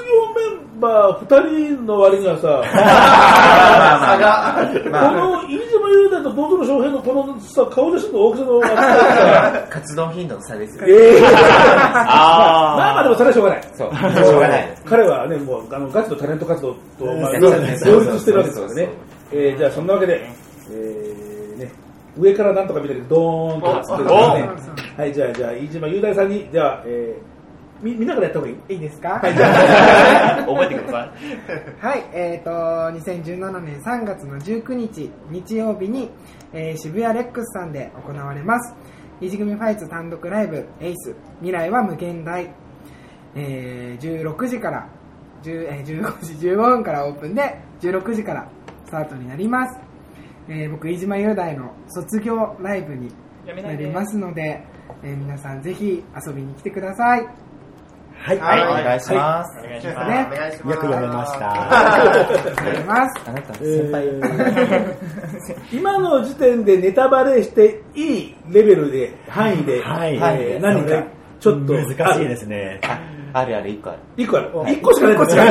ンバー2人の割にはさ、差が、こまあ、の飯島雄大とボトル翔平のこのさ顔写真の大きさのさ活動頻度の差ですよ。ええ まああまあでもそれはしょうがない。そう、しょうがない。彼はね、もうあのガチのタレント活動と、まあ、してるわけですからね。えーじゃあそんなわけで、えーね、上からなんとか見たけど、ドーンと映ってるんですね。はい、じゃあ、じゃあ、飯島雄大さんに、じゃあ、えー、み、みんなからやった方がいいいいですか？はい、覚えてくださいはい、えっ、と、2017年3月の19日、日曜日に、えー渋谷レックスさんで行われます。二次組ファイツ単独ライブ、エイス、未来は無限大、えー16時から、10えー15時15分からオープンで、16時からスタートになります。えー僕、飯島雄大の卒業ライブになりますので、えー皆さんぜひ遊びに来てください。はい。はい、お願いします。お願いします、ねお願いします。よく読めました。ありがとうございます。あなた、え先輩。ー今の時点でネタバレしていいレベルで、範囲で、はいえー何か、ちょっと、難しいですね。ああるある、一個ある。一個ある。一個しかないんですよ。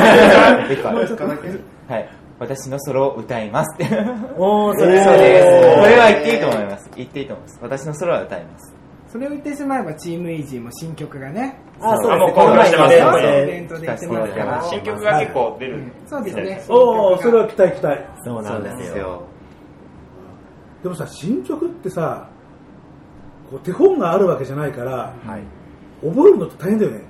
一個ある。はい。私のソロを歌いますって。おー、そそうれです。これは言っていいと思います。言っていいと思います。私のソロは歌います。それを言ってしまえばチームイージーも新曲がね、あ、そうあもうですね。公開してますイこの前ベントで言ってますから、新曲が結構出る、そうですね。おお、それは期待期待。そうなんですよ。。でもさ、新曲ってさ、こう手本があるわけじゃないから、覚えるのって大変だよね。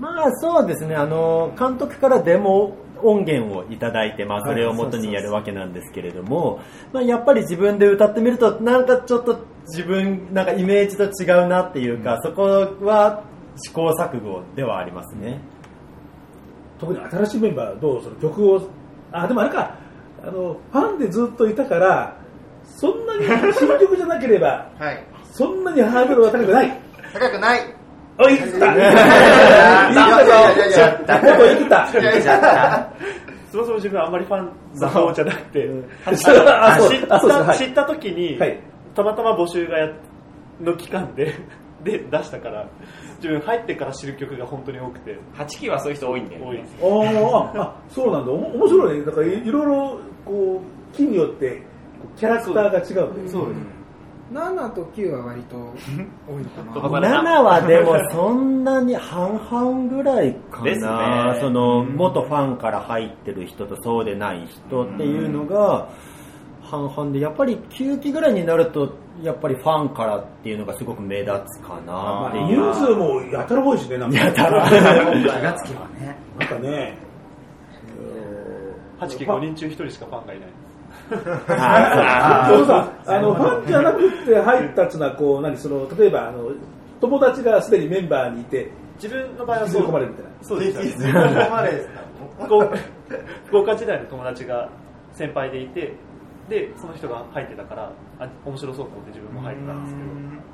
まあそうですね、あの、監督からデモ音源をいただいて、まあそれを元にやるわけなんですけれども、まあやっぱり自分で歌ってみると、なんかちょっと自分、なんかイメージと違うなっていうか、そこは試行錯誤ではありますね。特に新しいメンバー、どうその曲を、あ、でもあれか、あの、ファンでずっといたから、そんなに新曲じゃなければ、はい。そんなにハードルは高くない。高くない。おい、言った。言いやいったぞ。やいっと言った。そもそも自分はあんまりファンの方じゃなくて、知った時に、はいたまたま募集がやの期間で で出したから、自分入ってから知る曲が本当に多くて、8期はそういう人多いんだよね多いです。ああ、そうなんだ。おも面白いね。だからいいろいろ、こう、木によって、キャラクターが違うね。そうです。7と9は割と多いのかな。7はでもそんなに半々ぐらいかですな、ねその元ファンから入ってる人とそうでない人っていうのが半々で、やっぱり9期ぐらいになると、やっぱりファンからっていうのがすごく目立つかなっていう。人数もやたら多いしね、なんか。やたら気がつけばね。なんかね、8期5人中1人しかファンがいない。あそうさ、あの、ファンじゃなくて入ったっていうのは、こう、何、その、例えば、あの、友達がすでにメンバーにいて、自分の場合は引きずり込まれるみたいな。そうです引きずり込まれる福岡福岡時代の友達が先輩でいてでその人が入ってたからあ面白そうと思って自分も入ったんですけど。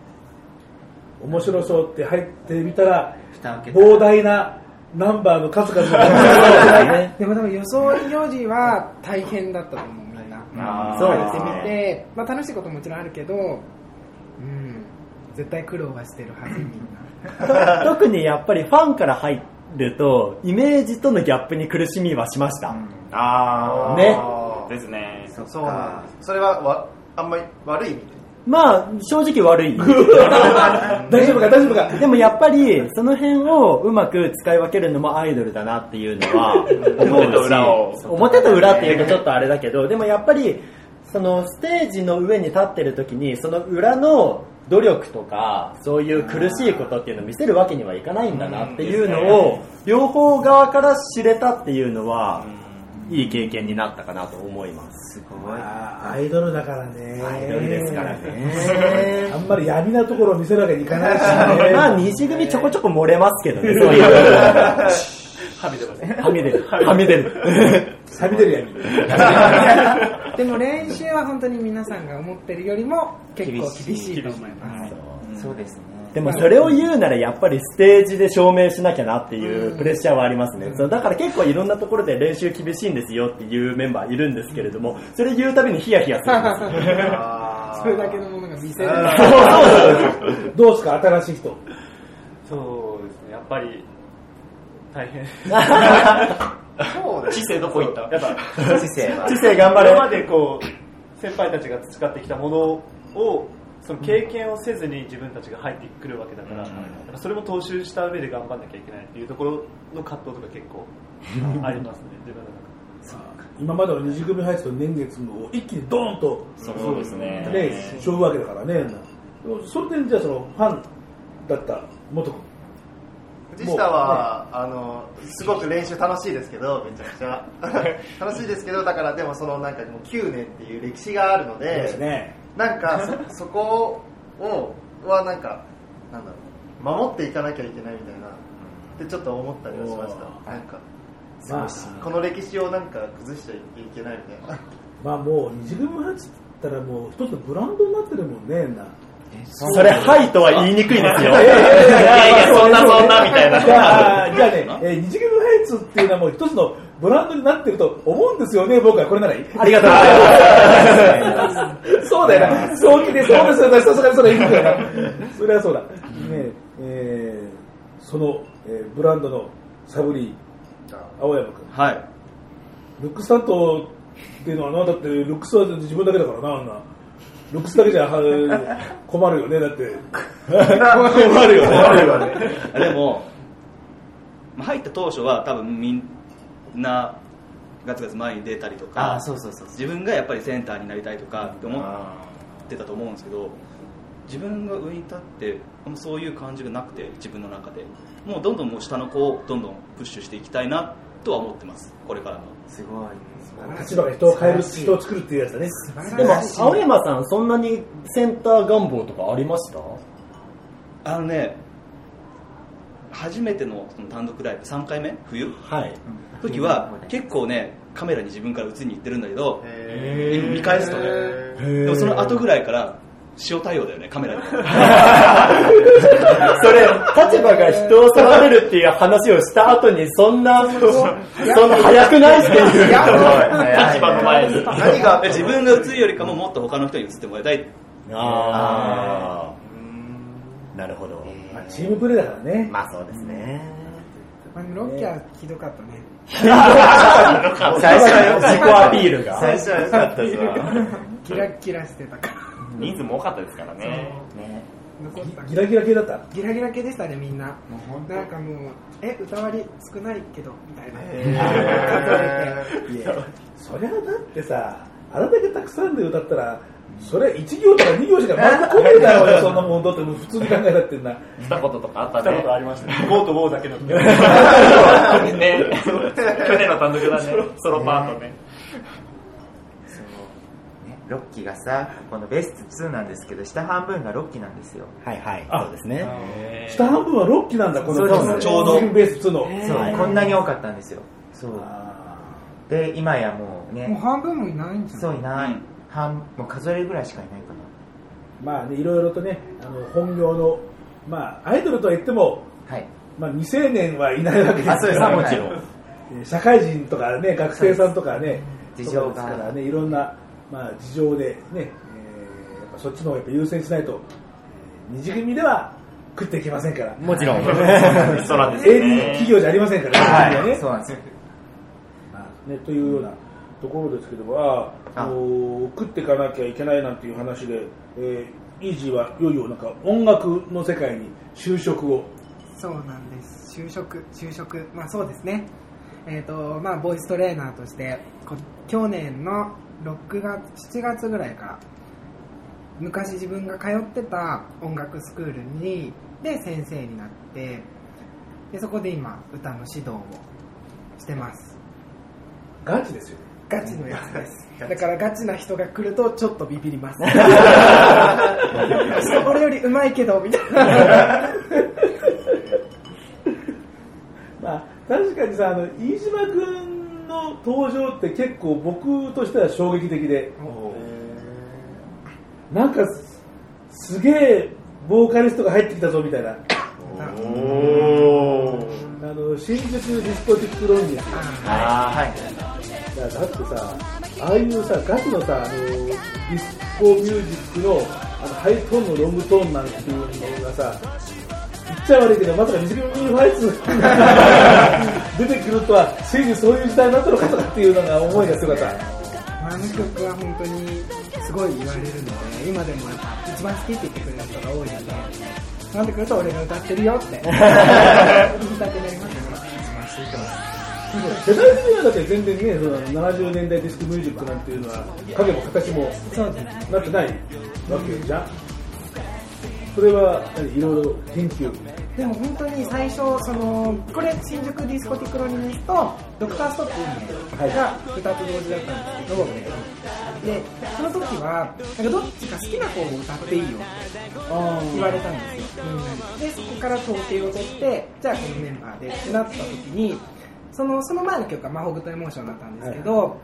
面白そうって入ってみたら蓋開けた。膨大なナンバーの数々が でも多分予想よりは大変だったと思うみんな。そう入ってですね。みて、まあ、楽しいことももちろんあるけどうん絶対苦労はしてるはずみんな。特にやっぱりファンから入ると、イメージとのギャップに苦しみはしました。あね。ーですね。そうなんそれはわあんまり悪い意味でまあ、正直悪い。大丈夫か大丈夫か。でもやっぱり、その辺をうまく使い分けるのもアイドルだなっていうのは 思うし、表と裏を。表と裏っていうとちょっとあれだけど、でもやっぱり、そのステージの上に立ってる時に、その裏の努力とか、そういう苦しいことっていうのを見せるわけにはいかないんだなっていうのを、両方側から知れたっていうのは、いい経験になったかなと思います。すごい。アイドルだからねアイドルですからね。あんまり闇なところを見せるわけにいかないしね まあ、西組ちょこちょこ漏れますけどね、そういう。はみ出ますねはみ出る。はみ出る。錆びてる闇でも練習は本当に皆さんが思ってるよりも結構厳しいと思いますそうですね。でもそれを言うならやっぱりステージで証明しなきゃなっていうプレッシャーはありますね。そうだから結構いろんなところで練習厳しいんですよっていうメンバーいるんですけれども、それ言うたびにヒヤヒヤするんですよ。それだけのものが見せる。どうですか新しい人。そうですね。やっぱり大変。そうです知性どこ行った？やっぱ 知性は。知性頑張れ。今までこう先輩たちが培ってきたものをその経験をせずに自分たちが入ってくるわけだから、やっぱそれも踏襲した上で頑張んなきゃいけないっていうところの葛藤とか結構 ありますね自分の中今までの二次組入ってた年月も一気にドーンとそうですね。ね背負うわけだからね。それでじゃあそのファンだった元君。藤下は、あのすごく練習楽しいですけどめちゃくちゃ。楽しいですけどだからでもそのなんかもう9年っていう歴史があるのでねなんかそ そこをはなんかなんだろう。守っていかなきゃいけないみたいな。ってちょっと思ったりはしました。なんかまあこの歴史をなんか崩しちゃいけないみたいな。まあもう二次組入ってたらもう一つのブランドになってるもんねな。それ、はいとは言いにくいですよ。いやいやそんなそんなみたいなじゃあ、ね、えー二次元ハイツっていうのはもう一つのブランドになってると思うんですよね、僕は。これならいい。ありがとうございます。そうだよな。そうきて、そうですよね。さすがにそれ言うよな。それはそうだ。ねえーその、えーブランドのサブリー、青山君。はい。ルックス担当っていうのはな、だってルックスは自分だけだからな、あんな。ルックスだけじゃは困るよね、だって。困るよね。困るよね。でも、まあ入った当初は多分みんなガツガツ前に出たりとか。自分がやっぱりセンターになりたいとかって思ってたと思うんですけど自分が上に立ってそういう感じがなくて自分の中で。もうどんどんもう下の子をどんどんプッシュしていきたいなとは思ってます。これからもすごい。立場が人を変える、人を作るっていうやつだね。でも、青山さん、そんなにセンター願望とかありました？あのね初めてのその単独ライブ3回目？冬？はい。時は結構ねカメラに自分から映りに行ってるんだけどへ今見返すとねーでもその後ぐらいから塩対応だよねカメラに それ、立場が人を触れるっていう話をした後に、そんな、そんな早くないっていう。立場の前に何が自分が映るよりかももっと他の人に映ってもらいたいあー。なるほど。まあチームプレーだからね。まあそうですね。まあロッキャーひどかったね。最初は自己アピールが。最初は良かったですわ。キラキラしてたから。人数も多かったですからね。残った。ギラギラ系だった？ギラギラ系でしたねみんな。なんかもうえ歌割り少ないけどみたいな。数え て。いや、そりゃだってさ、あれだけたくさんで歌ったらそれ1行とか2行しかまず来ねえだろうよ そんなもんだって普通に考えたってんな。したこととかあったね。したことありましたね。ゴーとゴーだけの。時 ね去年の単独だね。ソロパートね。そう。ね。ロッキーがさこのベスト2なんですけど下半分がロッキーなんですよ。はいはい。あそうですね。下半分は6期なんだこのちょうど。ベース2の。そう。こんなに多かったんですよ。そう。で今やもうもうね半分もいないんじゃんそういない、半もう数えるぐらいしかいないかな。まあねいろいろとねあの本業のまあアイドルとは言ってもはい。まあ未成年はいないわけですあそうですからもちろん。えー社会人とかね学生さんとかね事情ですからねいろんなまあ事情でね、えーやっぱそっちの方がやっぱ優先しないと、えー二次組では食っていけませんから。もちろん。そうなんですよ営利ね企業じゃありませんからはい。ね。そうなんですよ。まあね、というようなところですけども、あああの食っていかなきゃいけないなんていう話で、えーイージーはいよいよなんか音楽の世界に就職を、そうなんです。就職就職。まあそうですね。えっ、とまあボイストレーナーとしてこ去年の6月7月ぐらいから昔自分が通ってた音楽スクールにで先生になってでそこで今歌の指導をしてます。ガチですよ。ガチのやつです。だからガチな人が来るとちょっとビビります。俺より上手いけどみたいな。まあ、確かにさ、あの飯島君の登場って結構僕としては衝撃的で、なんかすすげえボーカリストが入ってきたぞみたいな。あの新宿ディスコティックロンギー。あーはいいやだってさ、ああいうさ、ガチのさ、あのディスコミュージックのあのハイトーンのロングトーンなんていうのがさ、言っちゃ悪いけど、まさか虹組ファイツ出てくるとは、ついにそういう時代になったのかとかっていうのが思いが強かった。あの曲は本当にすごい言われるので今でもやっぱ一番好きって言ってくれる人が多いのでなんでくると俺が歌ってるよって言いたくなります世代的にはだって全然ね、その70年代ディスクミュージックなんていうのは、影も形もなってないわけじゃん。それは何いろいろ研究？でも本当に最初そのこれ新宿ディスコティックロニニスとドクターストップが2つ同時だったんですけど、でその時はなんかどっちか好きな方を歌っていいよって言われたんですよみんでそこから統計を取ってじゃあこのメンバーでってなった時にそのその前の曲が「魔法グッドエモーション」だったんですけど、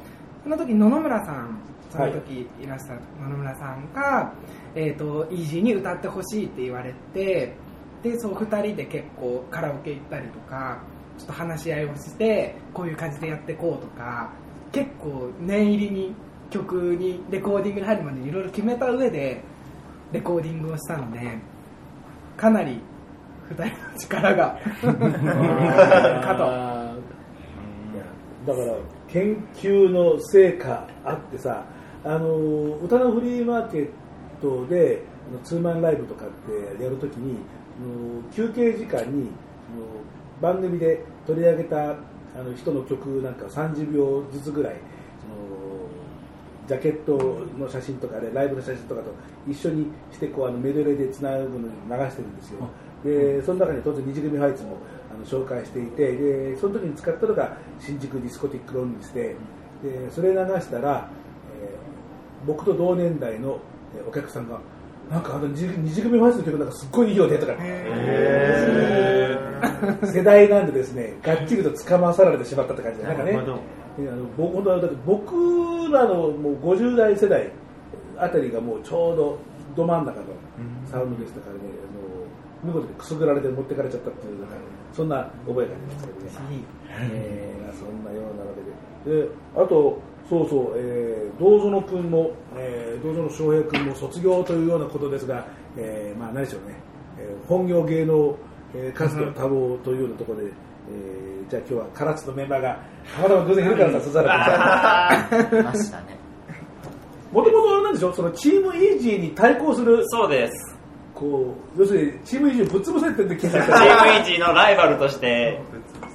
その時野々村さんその時いらっしゃった野々村さんが、えー、とイージーに歌ってほしいって言われてでそう2人で結構カラオケ行ったりとかちょっと話し合いをしてこういう感じでやっていこうとか結構念入りに曲にレコーディングに入るまでにいろいろ決めた上でレコーディングをしたのでかなり2人の力が かと。だから研究の成果あってさあの歌のフリーマーケットでツーマンライブとかってやるときにあの休憩時間に番組で取り上げたあの人の曲なんかを30秒ずつぐらいそのジャケットの写真とかでライブの写真とかと一緒にしてこうあのメドレーでつなぐのに流してるんですよ。でその中に当然二次組ファイツもあの紹介していてでその時に使ったのが新宿ディスコティックロンリスででそれ流したら、えー僕と同年代のえーお客さんがなんかあの二次組ファイツの曲なんかすっごいいいよねとか。世代なんでですねがっちりとつかまさられてしまったって感じでなんかね。あの僕僕らのもう50代世代あたりがもうちょうどど真ん中のサウンドでしたからね、あの見事にくすぐられて持ってかれちゃったっていうなんかそんな覚えがありますけどね、えーそんなようなわけで。であとそうそう、えー、道園君も、えー、道園翔平君も卒業というようなことですが、えーまあ何でしょうね、えー本業芸能、えー、活動多忙というようなところで、えーじゃあ今日は唐津のメンバーがたまたま偶然いるからさ、鈴原君さ。ましたね。もともとなんでしょ？う、そのチームイージーに対抗する、そうですこう、要するにチームイージーぶっ潰せって言って聞い チームイージーのライバルとして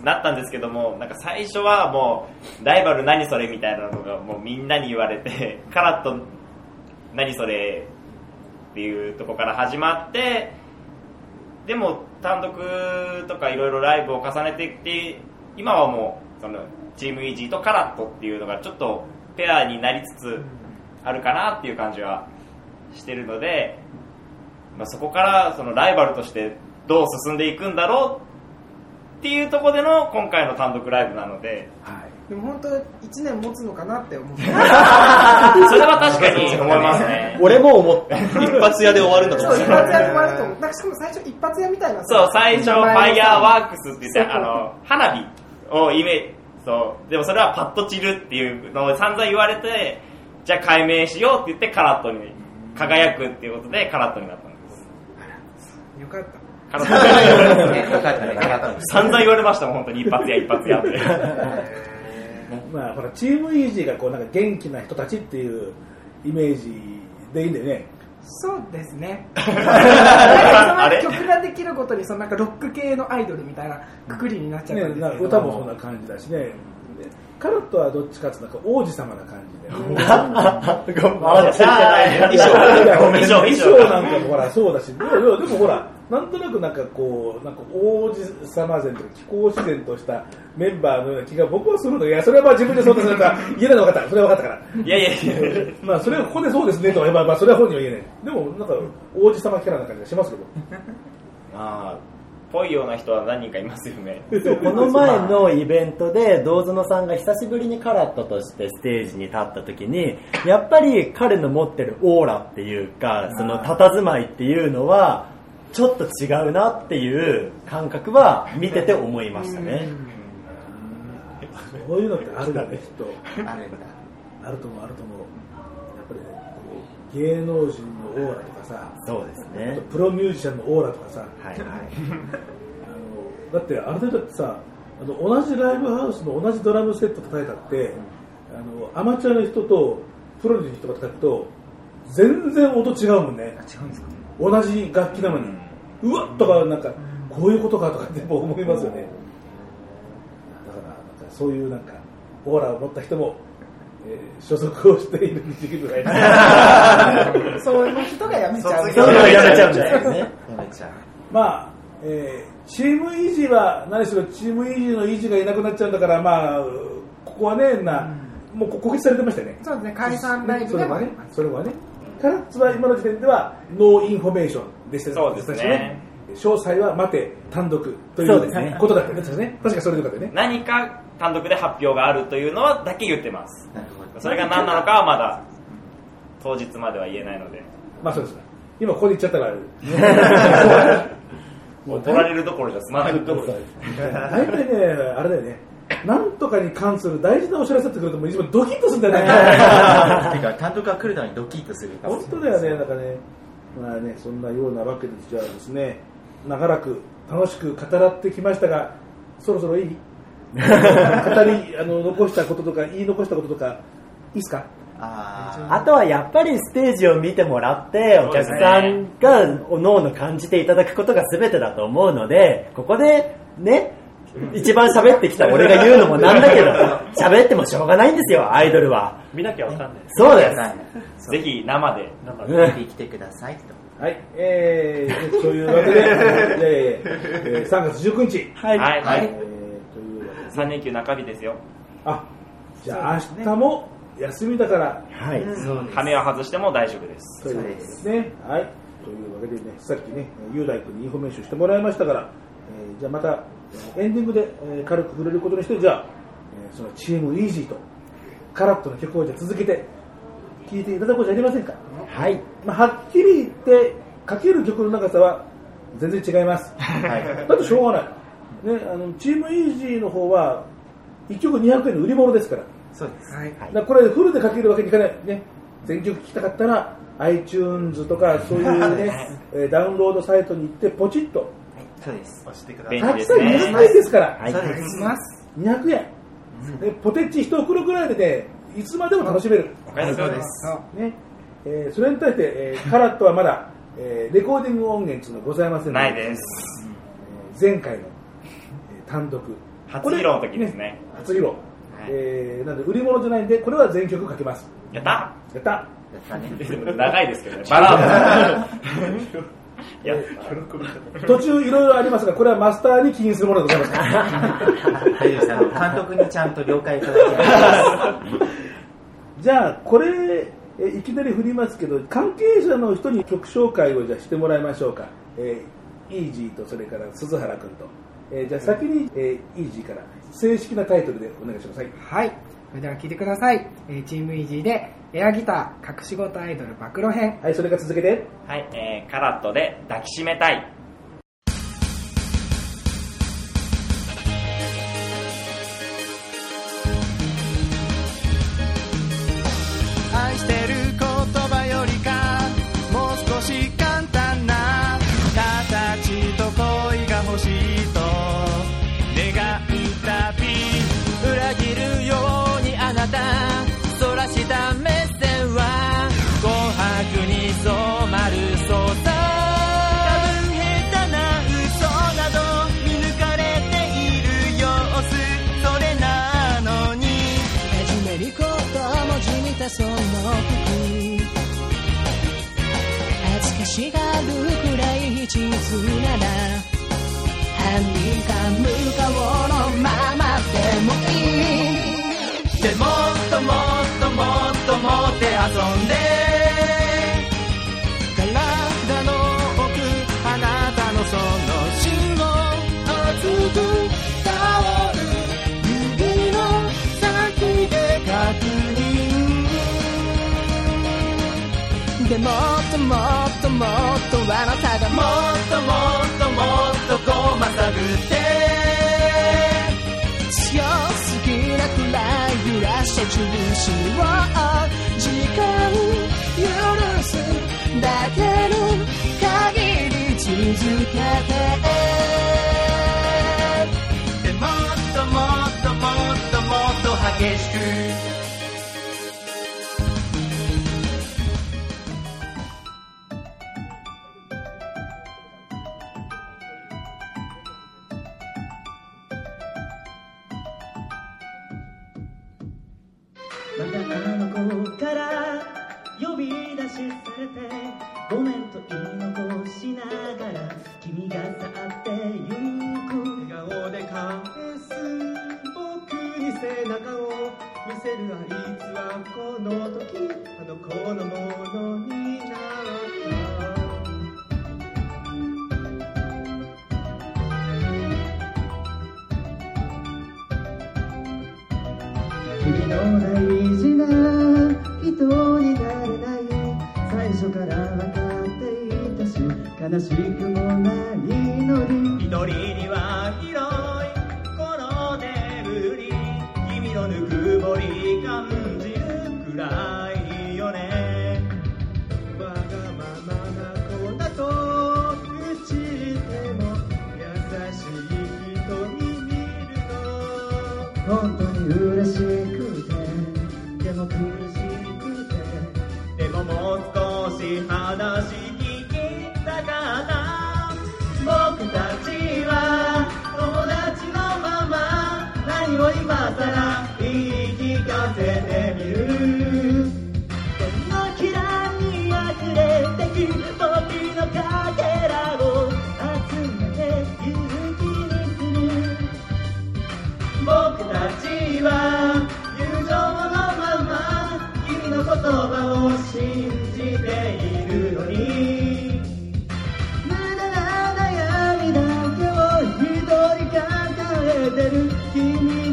なったんですけどもなんか最初はもうライバル何それみたいなのがもうみんなに言われて カラット何それっていうとこから始まってでも単独とかいろいろライブを重ねていって今はもうそのチームイージーとカラットっていうのがちょっとペアになりつつあるかなっていう感じはしてるので、まあ、そこからそのライバルとしてどう進んでいくんだろうっていうところでの今回の単独ライブなので、でも本当1年持つのかなって思って それは確かに思いますね。俺も思った。一発屋で終わるんだと思う。一発屋で終わると思う。なんかしかも最初一発屋みたいな。そう、最初、ファイヤーワークスって言って、あの、花火をイメージ、そう、でもそれはパッと散るっていうのを散々言われて、じゃあ解明しようって言ってカラットに輝くっていうことでカラットになった。よかったカラットねよかったねよかった散々言われましたもん、本当に一発屋一発屋って。まあ、ほら、チームイージーがこう、なんか元気な人たちっていうイメージでいいんだよね。そうですね あれ？曲ができることにそのなんかロック系のアイドルみたいなくくりになっちゃったんね、ですけど、なんか歌もそんな感じだしね。カラットはどっちかっていうと王子様な感じで。あじゃあ衣装衣装衣装なんかもほらそうだし、でもでもほら、なんとなくなんかこう、なんか王子様前とか気候自然としたメンバーのような気が僕はするの、いや、それはまあ自分でそうだから言えないの分かった。それは分かったから。いやいやいやまあそれはここでそうですねとは言えば、まあそれは本人は言えない。でもなんか王子様キャラな感じがしますけど。ま あ、ぽいような人は何人かいますよね。この前のイベントで、堂園さんが久しぶりにカラットとしてステージに立った時に、やっぱり彼の持ってるオーラっていうか、その佇まいっていうのは、ちょっと違うなっていう感覚は見てて思いましたね。そういうのってあるんだね、きっと。あるんだあると思う、あると思う。やっぱりね、こう芸能人のオーラとかさ、そうですあねと。プロミュージシャンのオーラとかさ、はいはい。あのだってあれだってさあの同じライブハウスの同じドラムセット叩いたって、あのアマチュアの人とプロの人が叩くと全然音違うもんね。違うんですか同じ楽器なのに、うわっとかなんかこういうことかとかってもう思いますよね。だからなんかそういうなんかオーラを持った人も、えー所属をしている時期ぐらいな そういう人がやめちゃう。卒そういうのやめちゃうんだよね。やめちゃう。まあ、えーチームイージーは何しろチームイージーのイージーがいなくなっちゃうんだから、まあ、ここはね、な、もう告知されてましたよね。そうですね。解散ライブそれはねそれはね。カラッツは今の時点ではノーインフォメーションでしたそうですね。詳細は待て単独というね。ことだったね確かね。確かそれでよかったよね。何か単独で発表があるというのはだけ言ってます。なるほどそれが何なのかはまだ当日までは言えないので。まあそうですか今ここで言っちゃったから。もう取られるどころじゃ済まない。大体ねあれだよね。なんとかに関する大事なお知らせってくるともういつもドキッとするんだよね。てか単独が来るのにドキッとする。本当だよね、なんかね、まあね、そんなようなわけで、じゃあですね、長らく楽しく語らってきましたが、そろそろいい？語り、あの、残したこととか、言い残したこととか、いいですか？ああとはやっぱりステージを見てもらって、お客さんがおのおの感じていただくことが全てだと思うので、ここでね、一番喋ってきた俺が言うのもなんだけど、喋ってもしょうがないんですよ、アイドルは。見なきゃわかんない。そうです。ぜひ生で。あ見てきてくださいとはい、えー、そういうわけで、えーえー3月19日、はい。はい。えーというわけで、3連休中日ですよ。あ、じゃあ明日も休みだから、はい。羽目は外しても大丈夫です。というわけですね。はい。というわけでね、さっきね、雄大君にインフォメーションしてもらいましたから、えーじゃあまた、えーエンディングで、えー軽く触れることにして、じゃあ、えーそのチームイージーと、カラットの曲をじゃあ続けて、聴いていただこうじゃありませんか？はい。まあ、はっきり言って、かける曲の長さは全然違います。だってしょうがない。ね、あのチームイージーの方は、1曲200円の売り物ですから。そうです。はい。だこれフルでかけるわけにいかないね。全曲聴きたかったら iTunes とかそういうね えーダウンロードサイトに行ってポチッと。そうです。押してください。便利たくさん200円ですから、はい。そうです。ます200円、でポテチ1袋ぐらいでねいつまでも楽しめる、お買い。そうですす。ね。えーそれに対して、えーカラットはまだ、えーレコーディング音源というのはございませんのないです。えー前回の、えー単独。初披露の時ですね。初披露、えー、なんで売り物じゃないんでこれは全曲かけます。やった。やった。でも長いですけどね。バラード。いや。途中いろいろありますがこれはマスターに起因するものでございます。大丈夫です監督にちゃん。と了解いただきましたじゃあこれえいきなり振りますけど関係者の人に曲紹介をじゃあしてもらいましょうか、えー、イージーとそれから鈴原君と、えーじゃあ先に、えーイージーから正式なタイトルでお願いしますはいはい。それでは聞いてください。えーチームイージーで、エアギター、隠し事アイドル暴露編。はい、それから続けて。はい、えー、カラットで抱きしめたいい地図なら犯人か無顔のままでもいいでもっともっともっともって遊んで体の奥あなたのその芯を熱く香る指の先で確認でもっともっともっとあなたともっともっとこうまさぐって。強すぎなくらい揺らして中心を時間許すだけの限り続けて。でもっともっともっともっと激しくってゆく笑顔で返す僕に背中を見せるあいつはこの時あの子のものになった君の大事な人になれない。最初から分かっていたし悲しくもない。祈り。には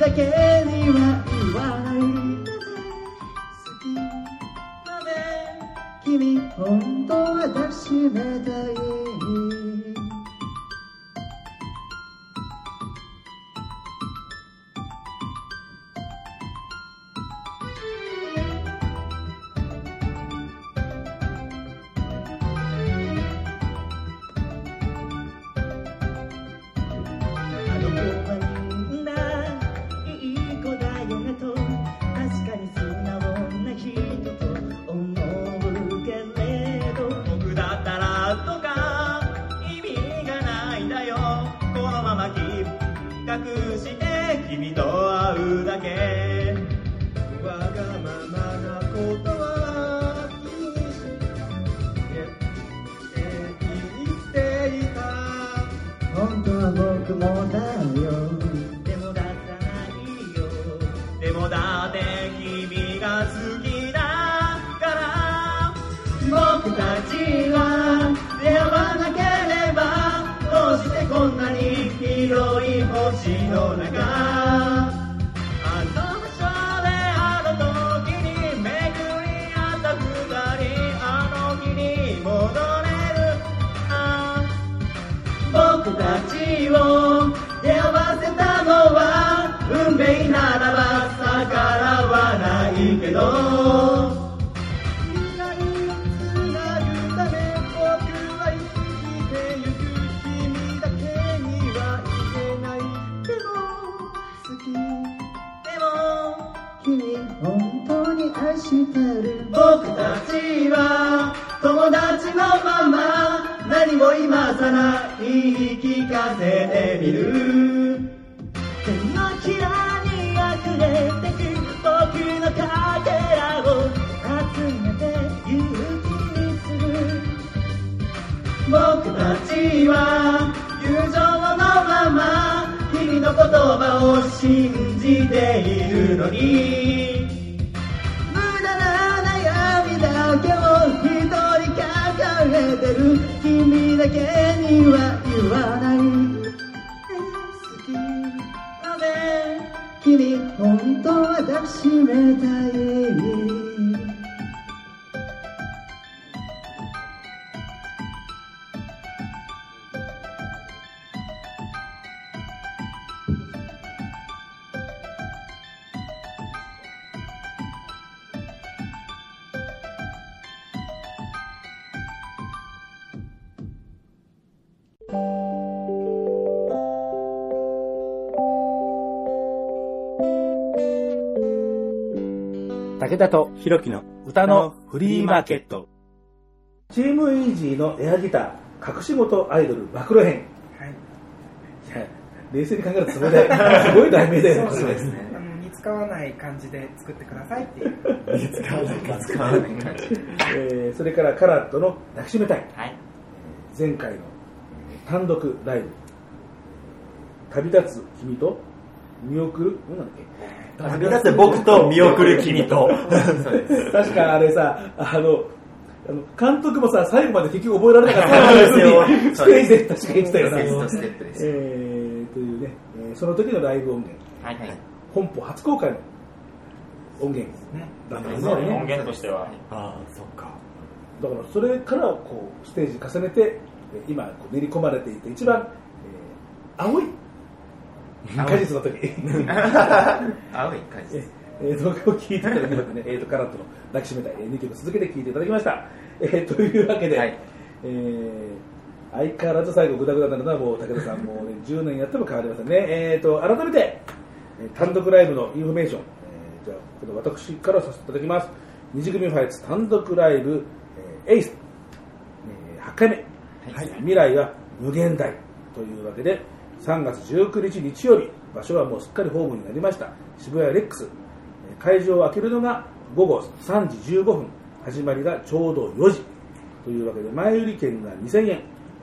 だけにはかせてみる武田と弘樹の歌のフリーマーケット。チームイージーのエアギター、隠し事アイドル暴露編。はいいや、冷静に考えるとそこで、すごい題名だよね。そうですね。あの似つかわない感じで作ってくださいっていう。似つかわない感じ。使わない感じ。えーそれからカラットの抱きしめたい。前回のえー単独ライブ。旅立つ君と見送る、何なんだっけ？旅立つ僕と見送る君と確かあれさ、あの、あの監督もさ、最後まで結局覚えられなかったそうですよステージで確か言ってたよな。ステップですえーというね、えーその時のライブ音源、はいはい。本邦初公開の音源だったんですね。音源としては。ああ、そっか。だからそれからこうステージ重ねて、えー今こう練り込まれていて、一番、えー青い果実の時。青い果実。えー、動画を聴いていただきましてね、えーと、カラットの抱きしめたい、えー2曲続けて聴いていただきました。えーというわけで、えー相変わらず最後グダグダなのはもう武田さんもう、ね、10年やっても変わりませんね。えーと、改めて、えー単独ライブのインフォメーション、えーじゃあ、この私からさせていただきます。虹組ファイツ単独ライブ、えーエイス、えー8回目、はい未来は無限大というわけで、3月19日日曜日、場所はもうすっかりホームになりました。渋谷レックス、えー会場を開けるのが午後3時15分、始まりがちょうど4時。というわけで、前売り券が2000円、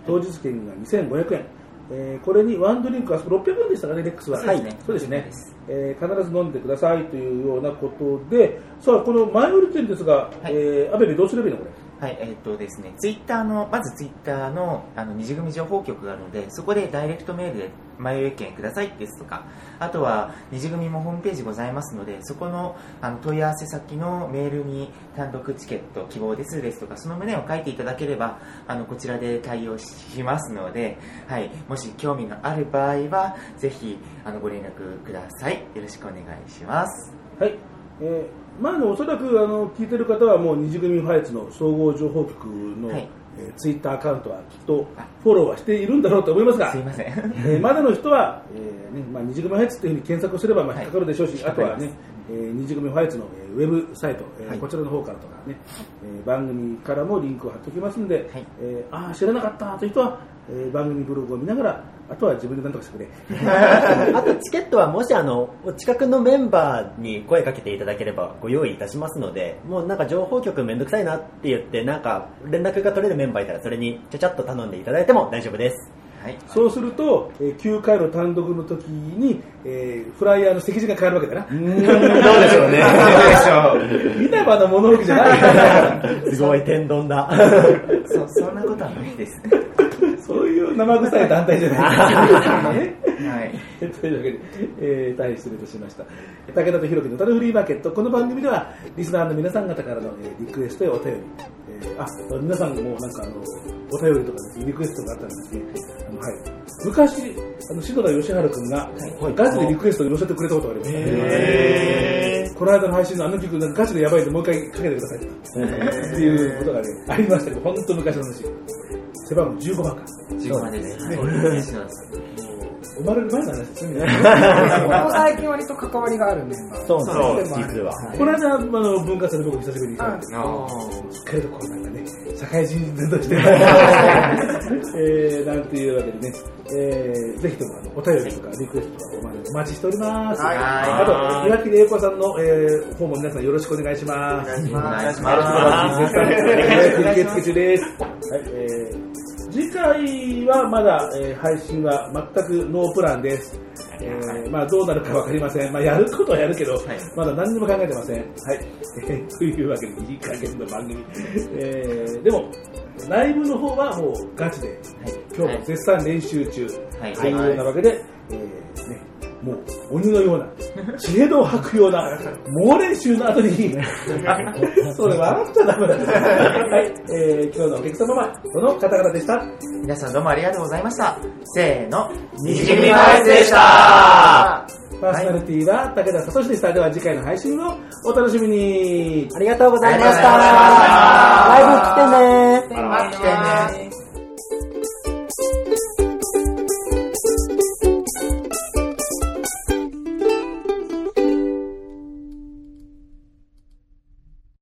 当日券が2500円、えーこれにワンドリンクは600円でしたかね、レックスは。そうですね。そうですね。えー必ず飲んでくださいというようなことで、さあ、この前売り券ですが、えー、アベベどうすればいいのこれ？はい、えっ、とですね、ツイッターの、まずツイッターの、あの、二次組情報局があるので、そこでダイレクトメールで前売り券くださいですとか、あとは、二次組もホームページございますので、そこの、あの、問い合わせ先のメールに単独チケット希望ですですとか、その旨を書いていただければ、あの、こちらで対応しますので、はい、もし興味がある場合は、ぜひ、あの、ご連絡ください。よろしくお願いします。はい。えーまあ、あのおそらくあの聞いてる方はもう二次組ファイツの総合情報局の、はい。えーツイッターアカウントはきっとフォローはしているんだろうと思いますが、すいません。えーまだの人は、えーねまあ、二次組ファイツっていうふうに検索すればまあ引っかかるでしょうし、あとはね、えー二次組ファイツの、えーウェブサイト、えーこちらの方からとかね、えー番組からもリンクを貼っておきますんで、えーああ、知らなかったという人は、えー番組ブログを見ながら、あとは自分で何とかしてくれ。あとチケットはもしあのお近くのメンバーに声かけていただければご用意いたしますのでもうなんか情報局めんどくさいなって言ってなんか連絡が取れるメンバーいたらそれにちゃちゃっと頼んでいただいても大丈夫ですそうすると、えー9回の単独の時に、えーフライヤーの席次が変わるわけだな。どうでしょうね稲葉の物置じゃない。すごい天丼だそそんなことはないです。そういう生臭い団体じゃないですよね。はい。というわけで、えー大変失礼いたしました。武田とひろきの歌のフリーマーケット。この番組では、リスナーの皆さん方からの、えーリクエストやお便り、えーあ、皆さんもなんかあの、お便りとかですね、リクエストがあったらですね、あのはい。昔、あの、篠田義治君が、ガチでリクエストを寄せてくれたことがあります。この間の配信のあの曲がガチでやばいんでもう一回かけてくださいと。っていうことがね、ありましたけど、本当昔の話。背番号15番か。15番です。ねはい生まれる前の話ですね。ここ最近割と関わりがあるメンバー。そうそうです実はこの間、あの、文化祭で僕久しぶりに行ったんですあしっかりとこうなんかね、社会人として、えー、なんていうわけでね、えー、ぜひともあのお便りとかリクエストとかお待ちしております。はいあと、岩木玲子さんの、えー、方も皆さんよろしくお願いします。お願いしお願いします。ます受付中です。はい、えー次回はまだ、えー配信は全くノープランです。えーまあどうなるかわかりません。まあやることはやるけど、まだ何にも考えてません。はい。え ーというわけで、いい加減の番組。えーでも、ライブの方はもうガチで、今日も絶賛練習中はいというようなわけで、えーね、もう鬼のような、知恵度を吐くような、猛練習の後に、それ笑っちゃダメだ。はい、えー今日のお客様はこの方々でした。皆さんどうもありがとうございました。せーの、西組ファイスでしたパーソナリティは武田聡でした。では次回の配信をお楽しみに。ありがとうございましたありがとうございましたライブ来てね来てね。